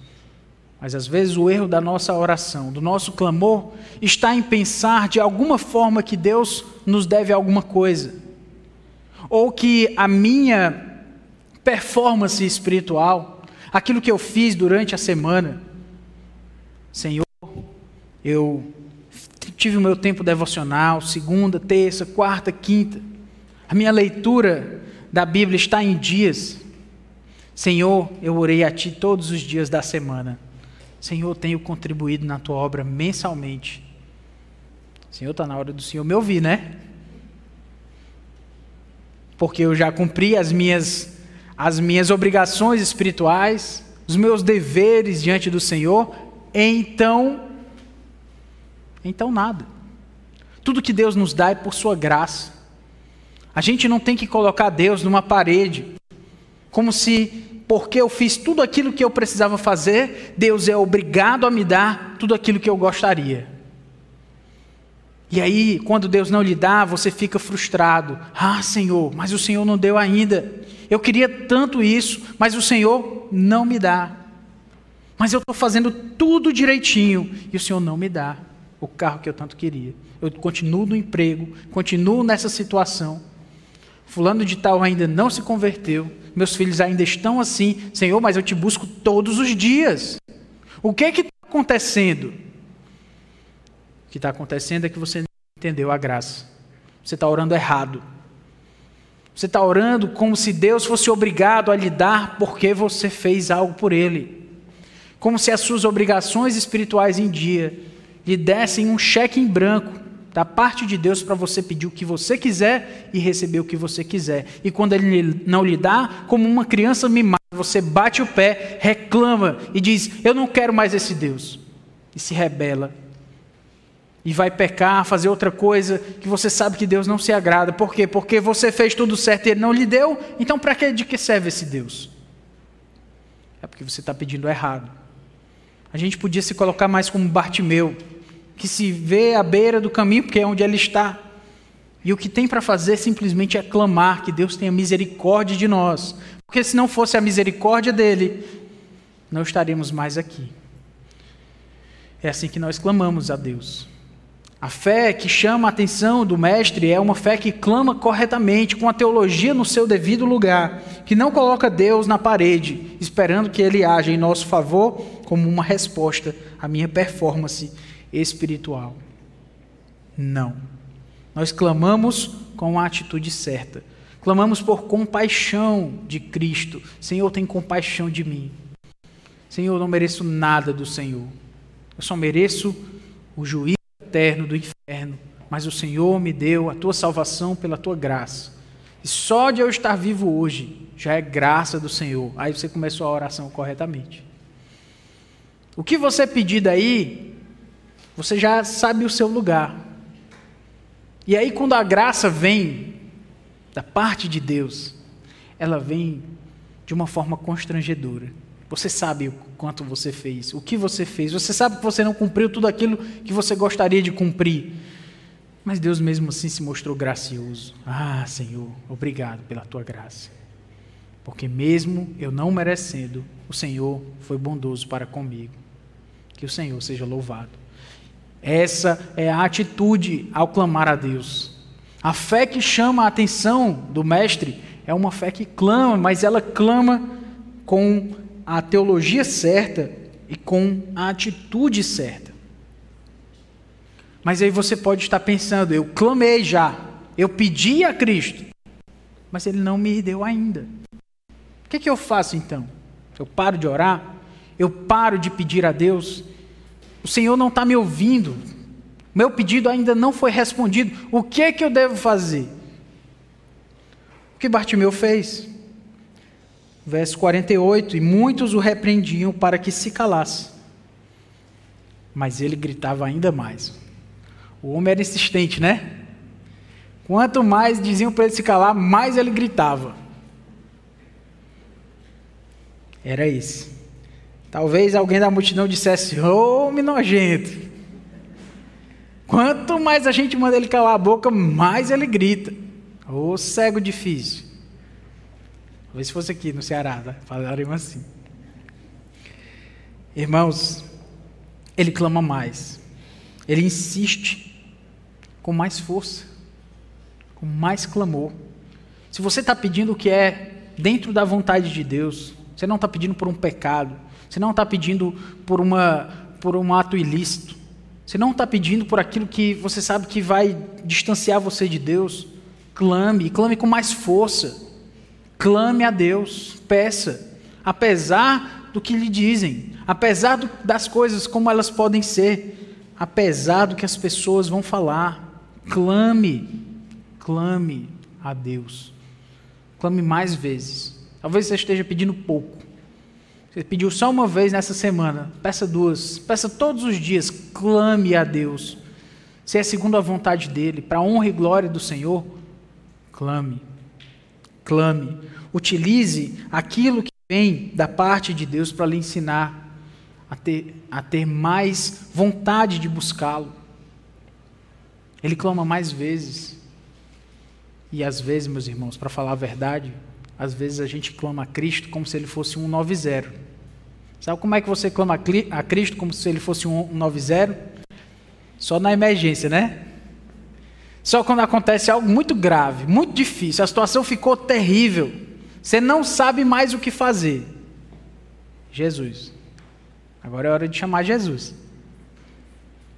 Mas às vezes o erro da nossa oração, do nosso clamor, está em pensar de alguma forma que Deus nos deve alguma coisa. Ou que a minha performance espiritual, aquilo que eu fiz durante a semana, Senhor, eu tive o meu tempo devocional, segunda, terça, quarta, quinta. A minha leitura da Bíblia está em dias. Senhor, eu orei a Ti todos os dias da semana. Senhor, tenho contribuído na Tua obra mensalmente. Senhor, está na hora do Senhor me ouvir, né? Porque eu já cumpri as minhas, as minhas obrigações espirituais, os meus deveres diante do Senhor, então então, nada. Tudo que Deus nos dá é por Sua graça. A gente não tem que colocar Deus numa parede, como se, porque eu fiz tudo aquilo que eu precisava fazer, Deus é obrigado a me dar tudo aquilo que eu gostaria. E aí, quando Deus não lhe dá, você fica frustrado. Ah, Senhor, mas o Senhor não deu ainda. Eu queria tanto isso, mas o Senhor não me dá. Mas eu estou fazendo tudo direitinho e o Senhor não me dá o carro que eu tanto queria. Eu continuo no emprego, continuo nessa situação. Fulano de tal ainda não se converteu, meus filhos ainda estão assim. Senhor, mas eu te busco todos os dias. O que é que está acontecendo? O que está acontecendo é que você não entendeu a graça. Você está orando errado. Você está orando como se Deus fosse obrigado a lhe dar porque você fez algo por Ele. Como se as suas obrigações espirituais em dia lhe dessem um cheque em branco da parte de Deus para você pedir o que você quiser e receber o que você quiser. E quando Ele não lhe dá, como uma criança mimada, você bate o pé, reclama e diz: Eu não quero mais esse Deus. E se rebela e vai pecar, fazer outra coisa que você sabe que Deus não se agrada. Por quê? Porque você fez tudo certo e ele não lhe deu. Então, para que de que serve esse Deus? É porque você está pedindo errado. A gente podia se colocar mais como Bartimeu, que se vê à beira do caminho, porque é onde ele está. E o que tem para fazer simplesmente é clamar que Deus tenha misericórdia de nós. Porque se não fosse a misericórdia dele, não estaríamos mais aqui. É assim que nós clamamos a Deus. A fé que chama a atenção do Mestre é uma fé que clama corretamente, com a teologia no seu devido lugar, que não coloca Deus na parede, esperando que Ele haja em nosso favor como uma resposta à minha performance espiritual. Não. Nós clamamos com a atitude certa. Clamamos por compaixão de Cristo. Senhor, tem compaixão de mim. Senhor, eu não mereço nada do Senhor. Eu só mereço o juízo eterno do inferno, mas o Senhor me deu a tua salvação pela tua graça. E só de eu estar vivo hoje já é graça do Senhor. Aí você começou a oração corretamente. O que você pedir daí, você já sabe o seu lugar. E aí, quando a graça vem da parte de Deus, ela vem de uma forma constrangedora. Você sabe o quanto você fez, o que você fez. Você sabe que você não cumpriu tudo aquilo que você gostaria de cumprir. Mas Deus mesmo assim se mostrou gracioso. Ah, Senhor, obrigado pela tua graça. Porque mesmo eu não merecendo, o Senhor foi bondoso para comigo. Que o Senhor seja louvado. Essa é a atitude ao clamar a Deus. A fé que chama a atenção do Mestre é uma fé que clama, mas ela clama com a teologia certa e com a atitude certa. Mas aí você pode estar pensando, eu clamei já, eu pedi a Cristo, mas Ele não me deu ainda. O que, é que eu faço então? Eu paro de orar? Eu paro de pedir a Deus? O Senhor não está me ouvindo. Meu pedido ainda não foi respondido. O que é que eu devo fazer? O que Bartimeu fez? Verso 48: E muitos o repreendiam para que se calasse. Mas ele gritava ainda mais. O homem era insistente, né? Quanto mais diziam para ele se calar, mais ele gritava. Era esse. Talvez alguém da multidão dissesse: Homem nojento. Quanto mais a gente manda ele calar a boca, mais ele grita. Ô oh, cego difícil. Talvez fosse aqui no Ceará, tá? falaríamos assim. Irmãos, ele clama mais. Ele insiste com mais força, com mais clamor. Se você está pedindo o que é dentro da vontade de Deus, você não está pedindo por um pecado, você não está pedindo por, uma, por um ato ilícito, você não está pedindo por aquilo que você sabe que vai distanciar você de Deus, clame, clame com mais força. Clame a Deus, peça, apesar do que lhe dizem, apesar do, das coisas como elas podem ser, apesar do que as pessoas vão falar. Clame, clame a Deus. Clame mais vezes. Talvez você esteja pedindo pouco. Você pediu só uma vez nessa semana, peça duas, peça todos os dias, clame a Deus. Se é segundo a vontade dEle, para a honra e glória do Senhor, clame clame. Utilize aquilo que vem da parte de Deus para lhe ensinar a ter, a ter mais vontade de buscá-lo. Ele clama mais vezes. E às vezes, meus irmãos, para falar a verdade, às vezes a gente clama a Cristo como se ele fosse um 90. Sabe como é que você clama a Cristo como se ele fosse um 90? Só na emergência, né? Só quando acontece algo muito grave, muito difícil, a situação ficou terrível, você não sabe mais o que fazer. Jesus. Agora é hora de chamar Jesus.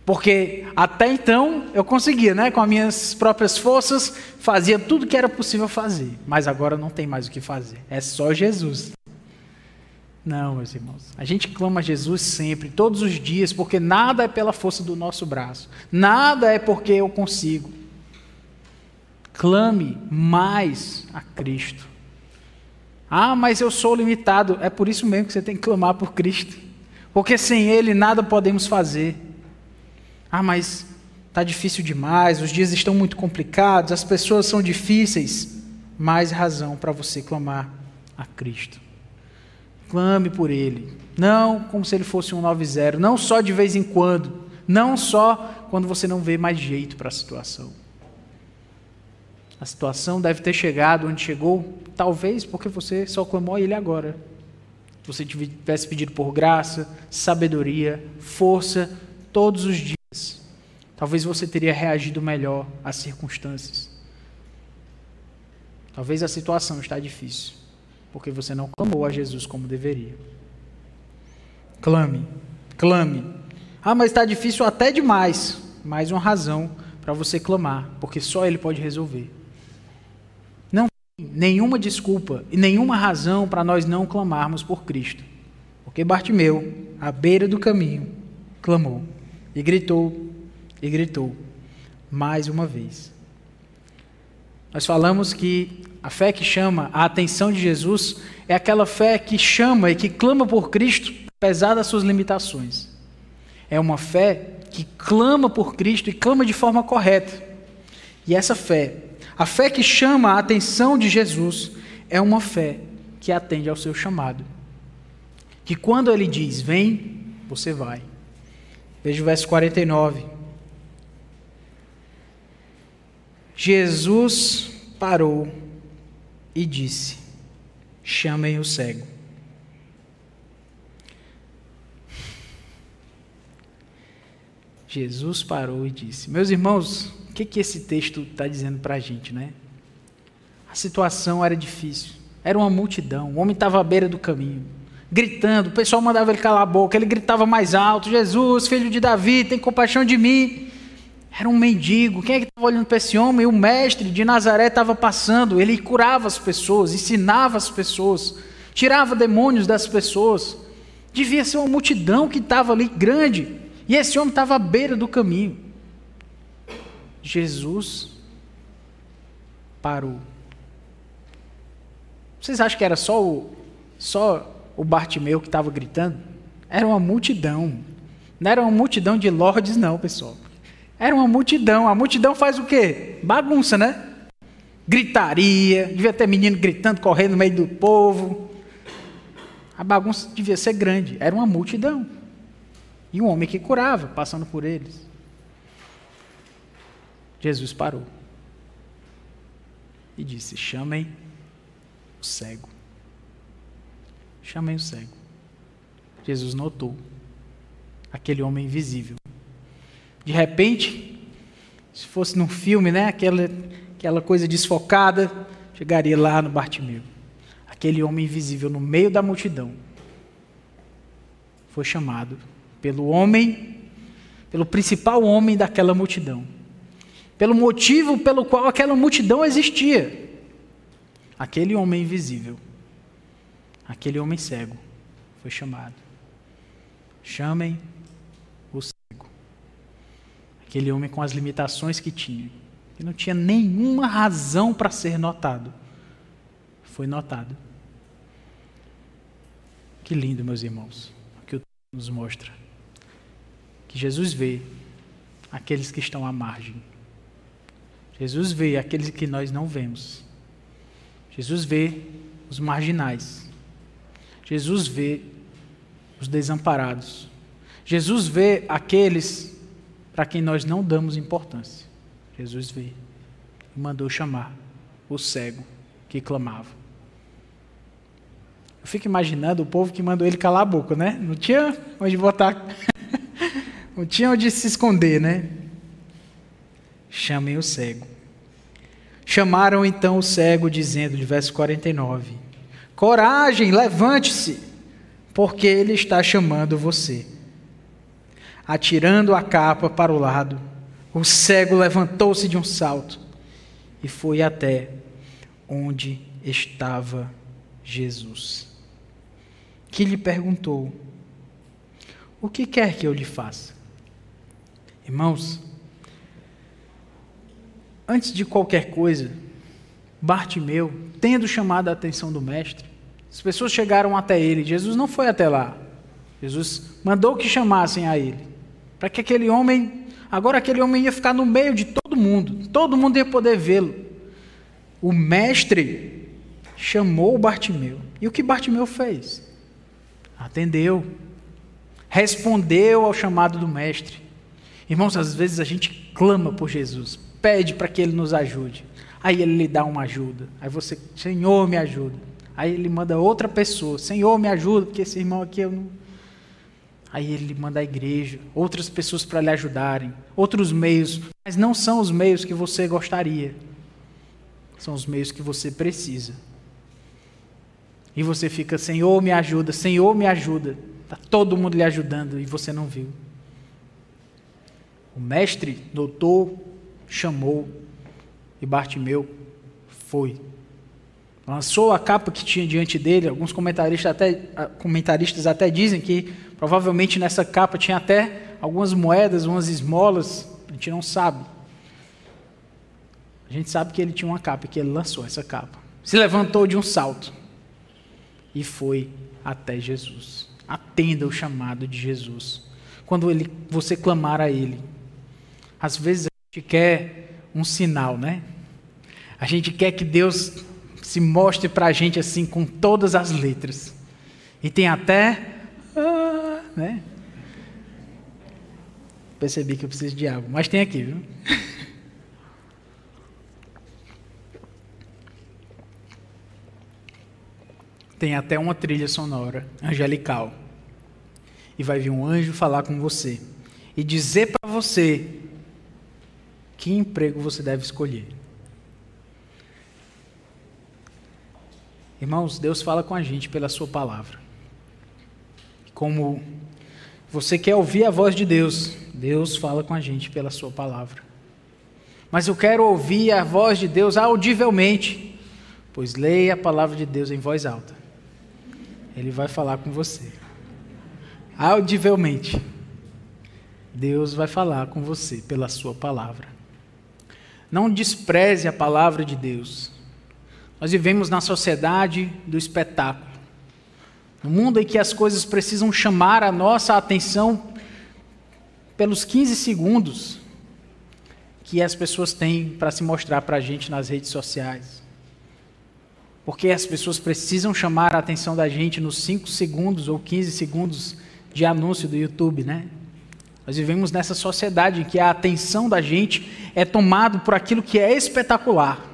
Porque até então eu conseguia, né, com as minhas próprias forças, fazia tudo que era possível fazer, mas agora não tem mais o que fazer. É só Jesus. Não, meus irmãos. A gente clama a Jesus sempre, todos os dias, porque nada é pela força do nosso braço. Nada é porque eu consigo. Clame mais a Cristo. Ah, mas eu sou limitado. É por isso mesmo que você tem que clamar por Cristo. Porque sem Ele nada podemos fazer. Ah, mas está difícil demais, os dias estão muito complicados, as pessoas são difíceis. Mais razão para você clamar a Cristo. Clame por Ele. Não como se Ele fosse um 90, não só de vez em quando, não só quando você não vê mais jeito para a situação. A situação deve ter chegado onde chegou, talvez porque você só clamou a Ele agora. Se você tivesse pedido por graça, sabedoria, força, todos os dias, talvez você teria reagido melhor às circunstâncias. Talvez a situação está difícil porque você não clamou a Jesus como deveria. Clame, clame. Ah, mas está difícil até demais. Mais uma razão para você clamar, porque só Ele pode resolver. Não tem nenhuma desculpa e nenhuma razão para nós não clamarmos por Cristo. Porque Bartimeu, à beira do caminho, clamou e gritou e gritou mais uma vez. Nós falamos que a fé que chama a atenção de Jesus é aquela fé que chama e que clama por Cristo, apesar das suas limitações. É uma fé que clama por Cristo e clama de forma correta. E essa fé, a fé que chama a atenção de Jesus, é uma fé que atende ao seu chamado. Que quando ele diz, vem, você vai. Veja o verso 49. Jesus parou e disse: Chamem o cego. Jesus parou e disse: Meus irmãos, o que, que esse texto está dizendo para a gente, né? A situação era difícil, era uma multidão, o homem estava à beira do caminho, gritando, o pessoal mandava ele calar a boca, ele gritava mais alto: Jesus, filho de Davi, tem compaixão de mim. Era um mendigo. Quem é que estava olhando para esse homem? O mestre de Nazaré estava passando. Ele curava as pessoas, ensinava as pessoas, tirava demônios das pessoas. Devia ser uma multidão que estava ali grande. E esse homem estava à beira do caminho. Jesus parou. Vocês acham que era só o, só o Bartimeu que estava gritando? Era uma multidão. Não era uma multidão de lordes, não, pessoal. Era uma multidão. A multidão faz o quê? Bagunça, né? Gritaria, devia ter menino gritando, correndo no meio do povo. A bagunça devia ser grande. Era uma multidão. E um homem que curava, passando por eles. Jesus parou e disse: Chamem o cego. Chamem o cego. Jesus notou aquele homem invisível de repente, se fosse num filme, né, aquela, aquela coisa desfocada, chegaria lá no Bartimeu. Aquele homem invisível no meio da multidão foi chamado pelo homem, pelo principal homem daquela multidão, pelo motivo pelo qual aquela multidão existia. Aquele homem invisível, aquele homem cego, foi chamado. Chamem Aquele homem com as limitações que tinha, que não tinha nenhuma razão para ser notado, foi notado. Que lindo, meus irmãos, o que o texto nos mostra. Que Jesus vê aqueles que estão à margem. Jesus vê aqueles que nós não vemos. Jesus vê os marginais. Jesus vê os desamparados. Jesus vê aqueles para quem nós não damos importância. Jesus veio e mandou chamar o cego que clamava. Eu fico imaginando o povo que mandou ele calar a boca, né? Não tinha onde botar. Não tinha onde se esconder, né? Chamem o cego. Chamaram então o cego, dizendo, de verso 49: Coragem, levante-se, porque ele está chamando você. Atirando a capa para o lado, o cego levantou-se de um salto e foi até onde estava Jesus, que lhe perguntou: O que quer que eu lhe faça? Irmãos, antes de qualquer coisa, Bartimeu, tendo chamado a atenção do mestre, as pessoas chegaram até ele. Jesus não foi até lá. Jesus mandou que chamassem a ele, para que aquele homem, agora aquele homem ia ficar no meio de todo mundo, todo mundo ia poder vê-lo. O mestre chamou Bartimeu. E o que Bartimeu fez? Atendeu, respondeu ao chamado do mestre. Irmãos, às vezes a gente clama por Jesus, pede para que ele nos ajude. Aí ele lhe dá uma ajuda. Aí você, Senhor, me ajuda. Aí ele manda outra pessoa, Senhor, me ajuda, porque esse irmão aqui eu não. Aí ele manda a igreja, outras pessoas para lhe ajudarem, outros meios, mas não são os meios que você gostaria. São os meios que você precisa. E você fica, Senhor, me ajuda, Senhor, me ajuda. Está todo mundo lhe ajudando e você não viu. O mestre notou chamou e Bartimeu foi. Lançou a capa que tinha diante dele. Alguns comentaristas até, comentaristas até dizem que provavelmente nessa capa tinha até algumas moedas, umas esmolas. A gente não sabe. A gente sabe que ele tinha uma capa e que ele lançou essa capa. Se levantou de um salto e foi até Jesus. Atenda o chamado de Jesus. Quando ele, você clamar a Ele. Às vezes gente quer um sinal, né? A gente quer que Deus se mostre para a gente assim com todas as letras. E tem até. Ah, né? Percebi que eu preciso de água, mas tem aqui, viu? Tem até uma trilha sonora angelical. E vai vir um anjo falar com você e dizer para você que emprego você deve escolher. Irmãos, Deus fala com a gente pela Sua palavra. Como você quer ouvir a voz de Deus, Deus fala com a gente pela Sua palavra. Mas eu quero ouvir a voz de Deus audivelmente, pois leia a palavra de Deus em voz alta. Ele vai falar com você. Audivelmente. Deus vai falar com você pela Sua palavra. Não despreze a palavra de Deus. Nós vivemos na sociedade do espetáculo. No mundo em que as coisas precisam chamar a nossa atenção pelos 15 segundos que as pessoas têm para se mostrar para a gente nas redes sociais. Porque as pessoas precisam chamar a atenção da gente nos 5 segundos ou 15 segundos de anúncio do YouTube, né? Nós vivemos nessa sociedade em que a atenção da gente é tomada por aquilo que é espetacular.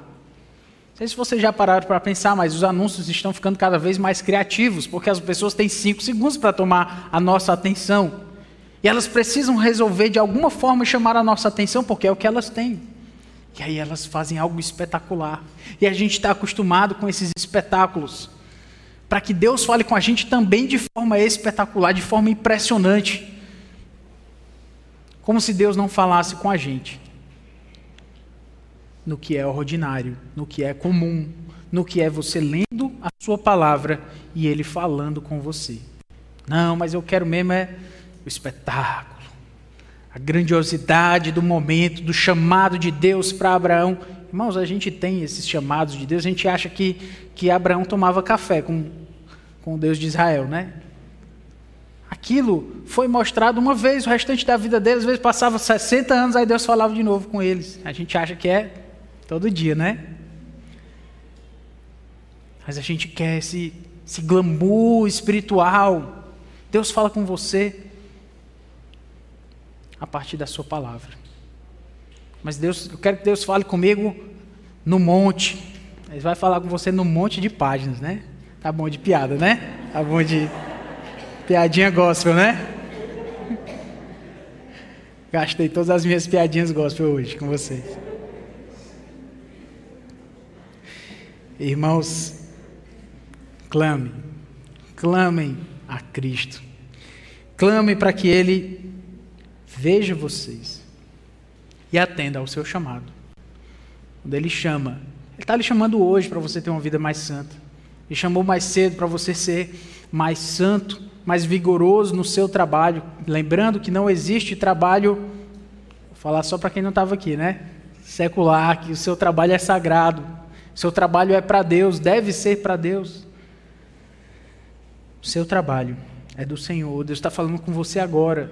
Não sei se vocês já pararam para pensar, mas os anúncios estão ficando cada vez mais criativos, porque as pessoas têm cinco segundos para tomar a nossa atenção. E elas precisam resolver de alguma forma chamar a nossa atenção, porque é o que elas têm. E aí elas fazem algo espetacular. E a gente está acostumado com esses espetáculos. Para que Deus fale com a gente também de forma espetacular, de forma impressionante. Como se Deus não falasse com a gente no que é ordinário, no que é comum, no que é você lendo a sua palavra e ele falando com você. Não, mas eu quero mesmo é o espetáculo, a grandiosidade do momento, do chamado de Deus para Abraão. Irmãos, a gente tem esses chamados de Deus, a gente acha que, que Abraão tomava café com, com o Deus de Israel, né? Aquilo foi mostrado uma vez, o restante da vida deles, às vezes passava 60 anos, aí Deus falava de novo com eles. A gente acha que é todo dia, né? Mas a gente quer esse, esse glamour espiritual. Deus fala com você a partir da sua palavra. Mas Deus, eu quero que Deus fale comigo no monte. Ele vai falar com você no monte de páginas, né? Tá bom de piada, né? Tá bom de piadinha gospel, né? Gastei todas as minhas piadinhas gospel hoje com vocês. Irmãos, clame, clamem a Cristo. Clame para que Ele veja vocês e atenda ao seu chamado. Quando Ele chama, Ele está lhe chamando hoje para você ter uma vida mais santa. Ele chamou mais cedo para você ser mais santo, mais vigoroso no seu trabalho. Lembrando que não existe trabalho, vou falar só para quem não estava aqui, né? Secular, que o seu trabalho é sagrado. Seu trabalho é para Deus, deve ser para Deus. Seu trabalho é do Senhor. Deus está falando com você agora,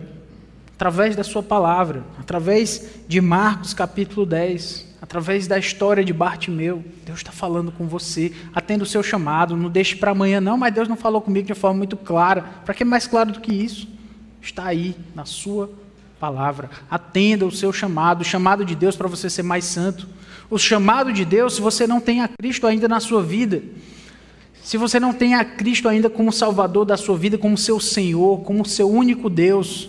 através da Sua palavra, através de Marcos capítulo 10, através da história de Bartimeu. Deus está falando com você, atenda o seu chamado, não deixe para amanhã, não, mas Deus não falou comigo de forma muito clara. Para que mais claro do que isso? Está aí, na Sua palavra. Atenda o seu chamado, o chamado de Deus para você ser mais santo. O chamado de Deus, se você não tem a Cristo ainda na sua vida, se você não tem a Cristo ainda como Salvador da sua vida, como seu Senhor, como seu único Deus,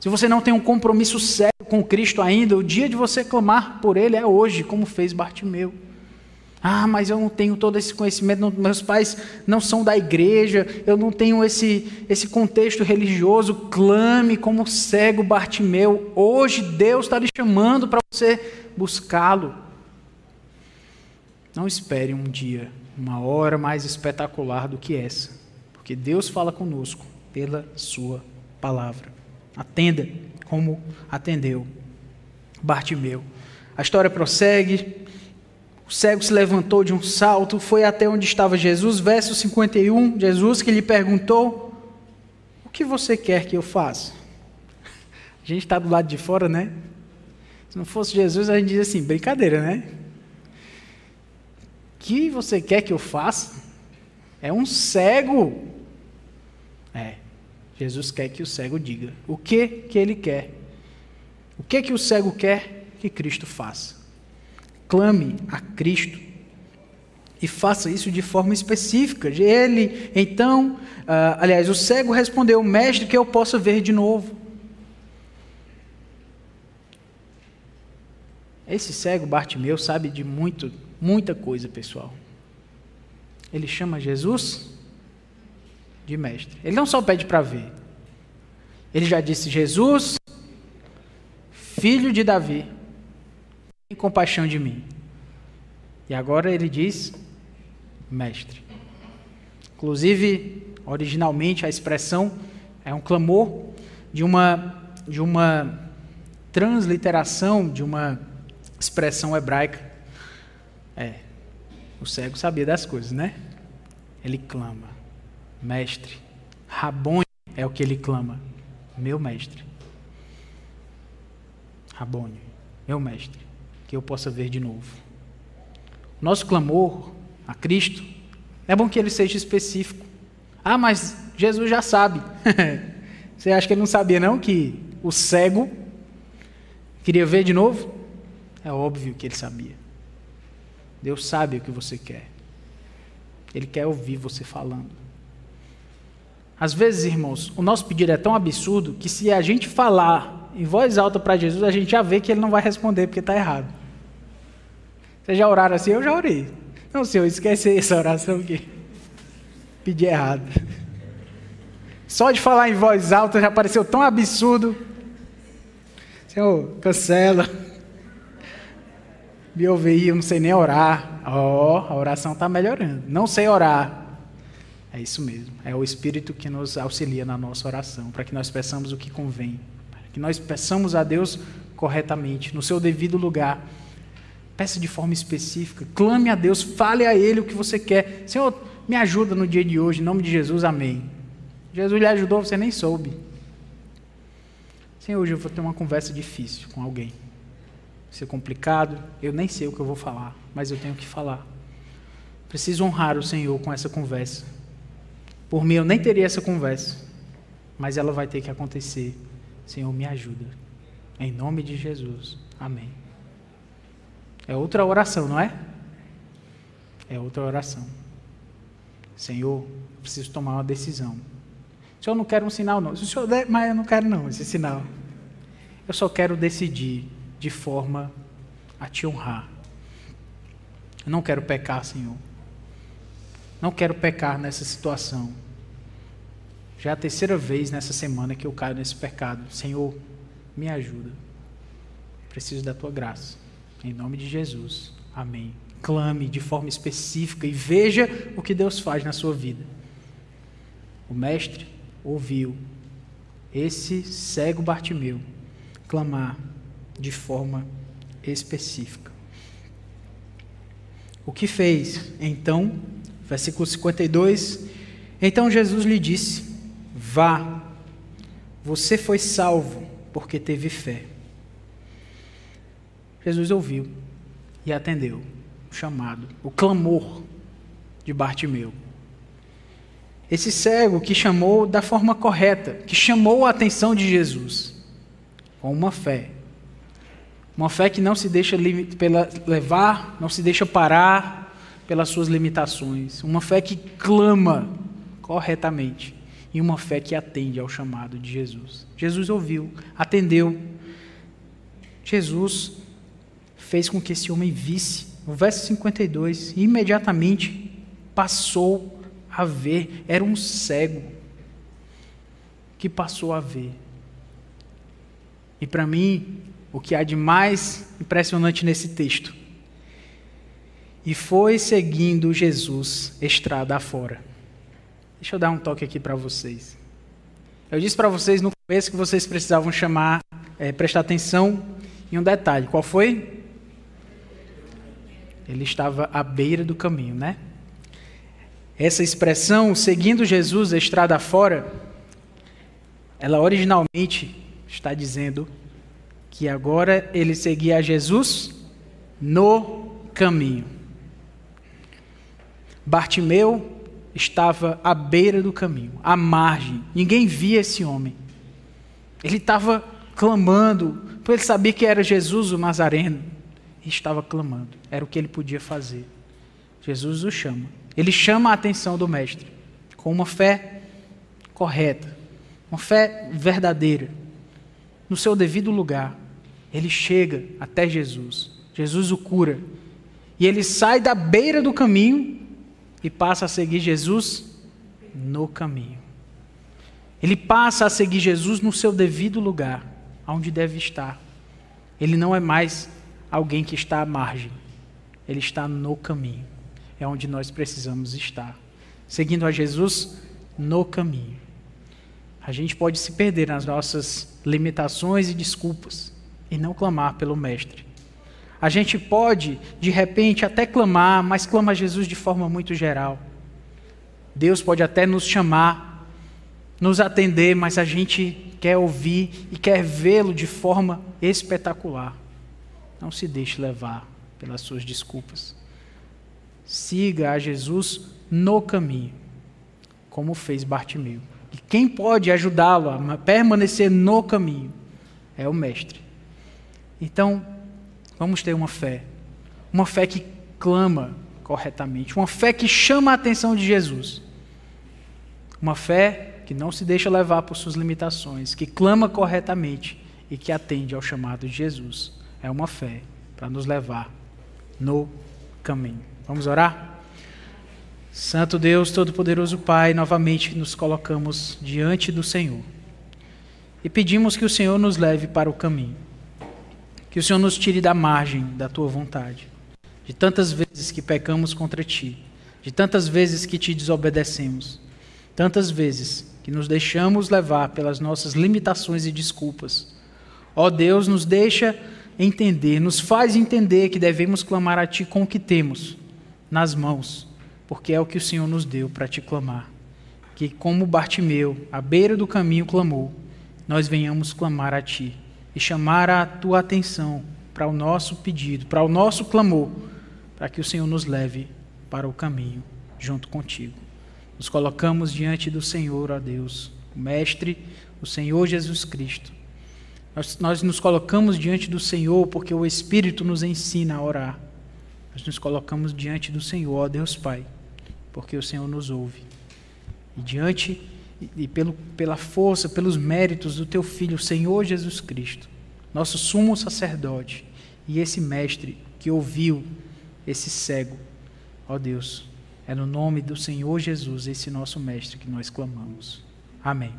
se você não tem um compromisso sério com Cristo ainda, o dia de você clamar por Ele é hoje, como fez Bartimeu. Ah, mas eu não tenho todo esse conhecimento, meus pais não são da igreja, eu não tenho esse, esse contexto religioso. Clame como cego Bartimeu. Hoje Deus está lhe chamando para você buscá-lo. Não espere um dia uma hora mais espetacular do que essa, porque Deus fala conosco pela Sua palavra. Atenda como atendeu Bartimeu. A história prossegue. O cego se levantou de um salto, foi até onde estava Jesus. Verso 51, Jesus que lhe perguntou: O que você quer que eu faça? A gente está do lado de fora, né? Se não fosse Jesus, a gente diz assim: brincadeira, né? Que você quer que eu faça? É um cego. É, Jesus quer que o cego diga o que que ele quer. O que que o cego quer que Cristo faça? Clame a Cristo e faça isso de forma específica. Ele, então, uh, aliás, o cego respondeu: Mestre, que eu possa ver de novo. Esse cego Bartimeu sabe de muito Muita coisa, pessoal. Ele chama Jesus de mestre. Ele não só pede para ver. Ele já disse: Jesus, filho de Davi, tem compaixão de mim. E agora ele diz: mestre. Inclusive, originalmente a expressão é um clamor de uma de uma transliteração de uma expressão hebraica é, o cego sabia das coisas, né? Ele clama, mestre. Rabone é o que ele clama, meu mestre. Rabone, meu mestre, que eu possa ver de novo. Nosso clamor a Cristo, é bom que ele seja específico. Ah, mas Jesus já sabe. Você acha que ele não sabia não que o cego queria ver de novo? É óbvio que ele sabia. Deus sabe o que você quer. Ele quer ouvir você falando. Às vezes, irmãos, o nosso pedido é tão absurdo que se a gente falar em voz alta para Jesus, a gente já vê que ele não vai responder porque está errado. Vocês já oraram assim? Eu já orei. Não, Senhor, esquece essa oração aqui. Pedi errado. Só de falar em voz alta já pareceu tão absurdo. Senhor, cancela me ouvir, eu não sei nem orar. Ó, oh, a oração está melhorando. Não sei orar. É isso mesmo. É o Espírito que nos auxilia na nossa oração, para que nós peçamos o que convém, para que nós peçamos a Deus corretamente, no seu devido lugar. Peça de forma específica, clame a Deus, fale a Ele o que você quer. Senhor, me ajuda no dia de hoje, em nome de Jesus, amém. Jesus lhe ajudou, você nem soube. Senhor, hoje eu vou ter uma conversa difícil com alguém ser complicado, eu nem sei o que eu vou falar, mas eu tenho que falar. Preciso honrar o Senhor com essa conversa. Por mim, eu nem teria essa conversa, mas ela vai ter que acontecer. Senhor, me ajuda. Em nome de Jesus. Amém. É outra oração, não é? É outra oração. Senhor, preciso tomar uma decisão. O Senhor não quer um sinal, não. Se o Senhor der, mas eu não quero, não, esse sinal. Eu só quero decidir de forma a te honrar. Eu não quero pecar, Senhor. Não quero pecar nessa situação. Já é a terceira vez nessa semana que eu caio nesse pecado. Senhor, me ajuda. Preciso da tua graça. Em nome de Jesus. Amém. Clame de forma específica e veja o que Deus faz na sua vida. O mestre ouviu esse cego Bartimeu clamar de forma específica. O que fez? Então, versículo 52. Então Jesus lhe disse: Vá, você foi salvo porque teve fé. Jesus ouviu e atendeu o chamado, o clamor de Bartimeu. Esse cego que chamou da forma correta, que chamou a atenção de Jesus, com uma fé. Uma fé que não se deixa pela, levar, não se deixa parar pelas suas limitações. Uma fé que clama corretamente. E uma fé que atende ao chamado de Jesus. Jesus ouviu, atendeu. Jesus fez com que esse homem visse. O verso 52, imediatamente passou a ver. Era um cego que passou a ver. E para mim, o que há de mais impressionante nesse texto. E foi seguindo Jesus estrada afora. Deixa eu dar um toque aqui para vocês. Eu disse para vocês no começo que vocês precisavam chamar, é, prestar atenção em um detalhe. Qual foi? Ele estava à beira do caminho, né? Essa expressão, seguindo Jesus estrada fora, ela originalmente está dizendo que agora ele seguia Jesus no caminho. Bartimeu estava à beira do caminho, à margem. Ninguém via esse homem. Ele estava clamando, porque ele sabia que era Jesus o Nazareno. E estava clamando. Era o que ele podia fazer. Jesus o chama. Ele chama a atenção do Mestre com uma fé correta, uma fé verdadeira no seu devido lugar. Ele chega até Jesus. Jesus o cura. E ele sai da beira do caminho e passa a seguir Jesus no caminho. Ele passa a seguir Jesus no seu devido lugar, onde deve estar. Ele não é mais alguém que está à margem. Ele está no caminho. É onde nós precisamos estar. Seguindo a Jesus no caminho. A gente pode se perder nas nossas limitações e desculpas e não clamar pelo Mestre. A gente pode, de repente, até clamar, mas clama a Jesus de forma muito geral. Deus pode até nos chamar, nos atender, mas a gente quer ouvir e quer vê-lo de forma espetacular. Não se deixe levar pelas suas desculpas. Siga a Jesus no caminho, como fez Bartimeu. E quem pode ajudá-lo a permanecer no caminho é o Mestre. Então, vamos ter uma fé. Uma fé que clama corretamente. Uma fé que chama a atenção de Jesus. Uma fé que não se deixa levar por suas limitações, que clama corretamente e que atende ao chamado de Jesus. É uma fé para nos levar no caminho. Vamos orar? Santo Deus, Todo-Poderoso Pai, novamente nos colocamos diante do Senhor e pedimos que o Senhor nos leve para o caminho, que o Senhor nos tire da margem da tua vontade, de tantas vezes que pecamos contra ti, de tantas vezes que te desobedecemos, tantas vezes que nos deixamos levar pelas nossas limitações e desculpas. Ó Deus, nos deixa entender, nos faz entender que devemos clamar a ti com o que temos nas mãos porque é o que o Senhor nos deu para te clamar. Que, como Bartimeu, à beira do caminho, clamou, nós venhamos clamar a Ti e chamar a Tua atenção para o nosso pedido, para o nosso clamor, para que o Senhor nos leve para o caminho junto contigo. Nos colocamos diante do Senhor, ó Deus, o Mestre, o Senhor Jesus Cristo, Nós, nós nos colocamos diante do Senhor porque o Espírito nos ensina a orar. Nós nos colocamos diante do Senhor, ó Deus Pai, porque o Senhor nos ouve. E diante e pelo, pela força, pelos méritos do teu Filho, Senhor Jesus Cristo, nosso sumo sacerdote e esse mestre que ouviu esse cego, ó Deus, é no nome do Senhor Jesus, esse nosso mestre, que nós clamamos. Amém.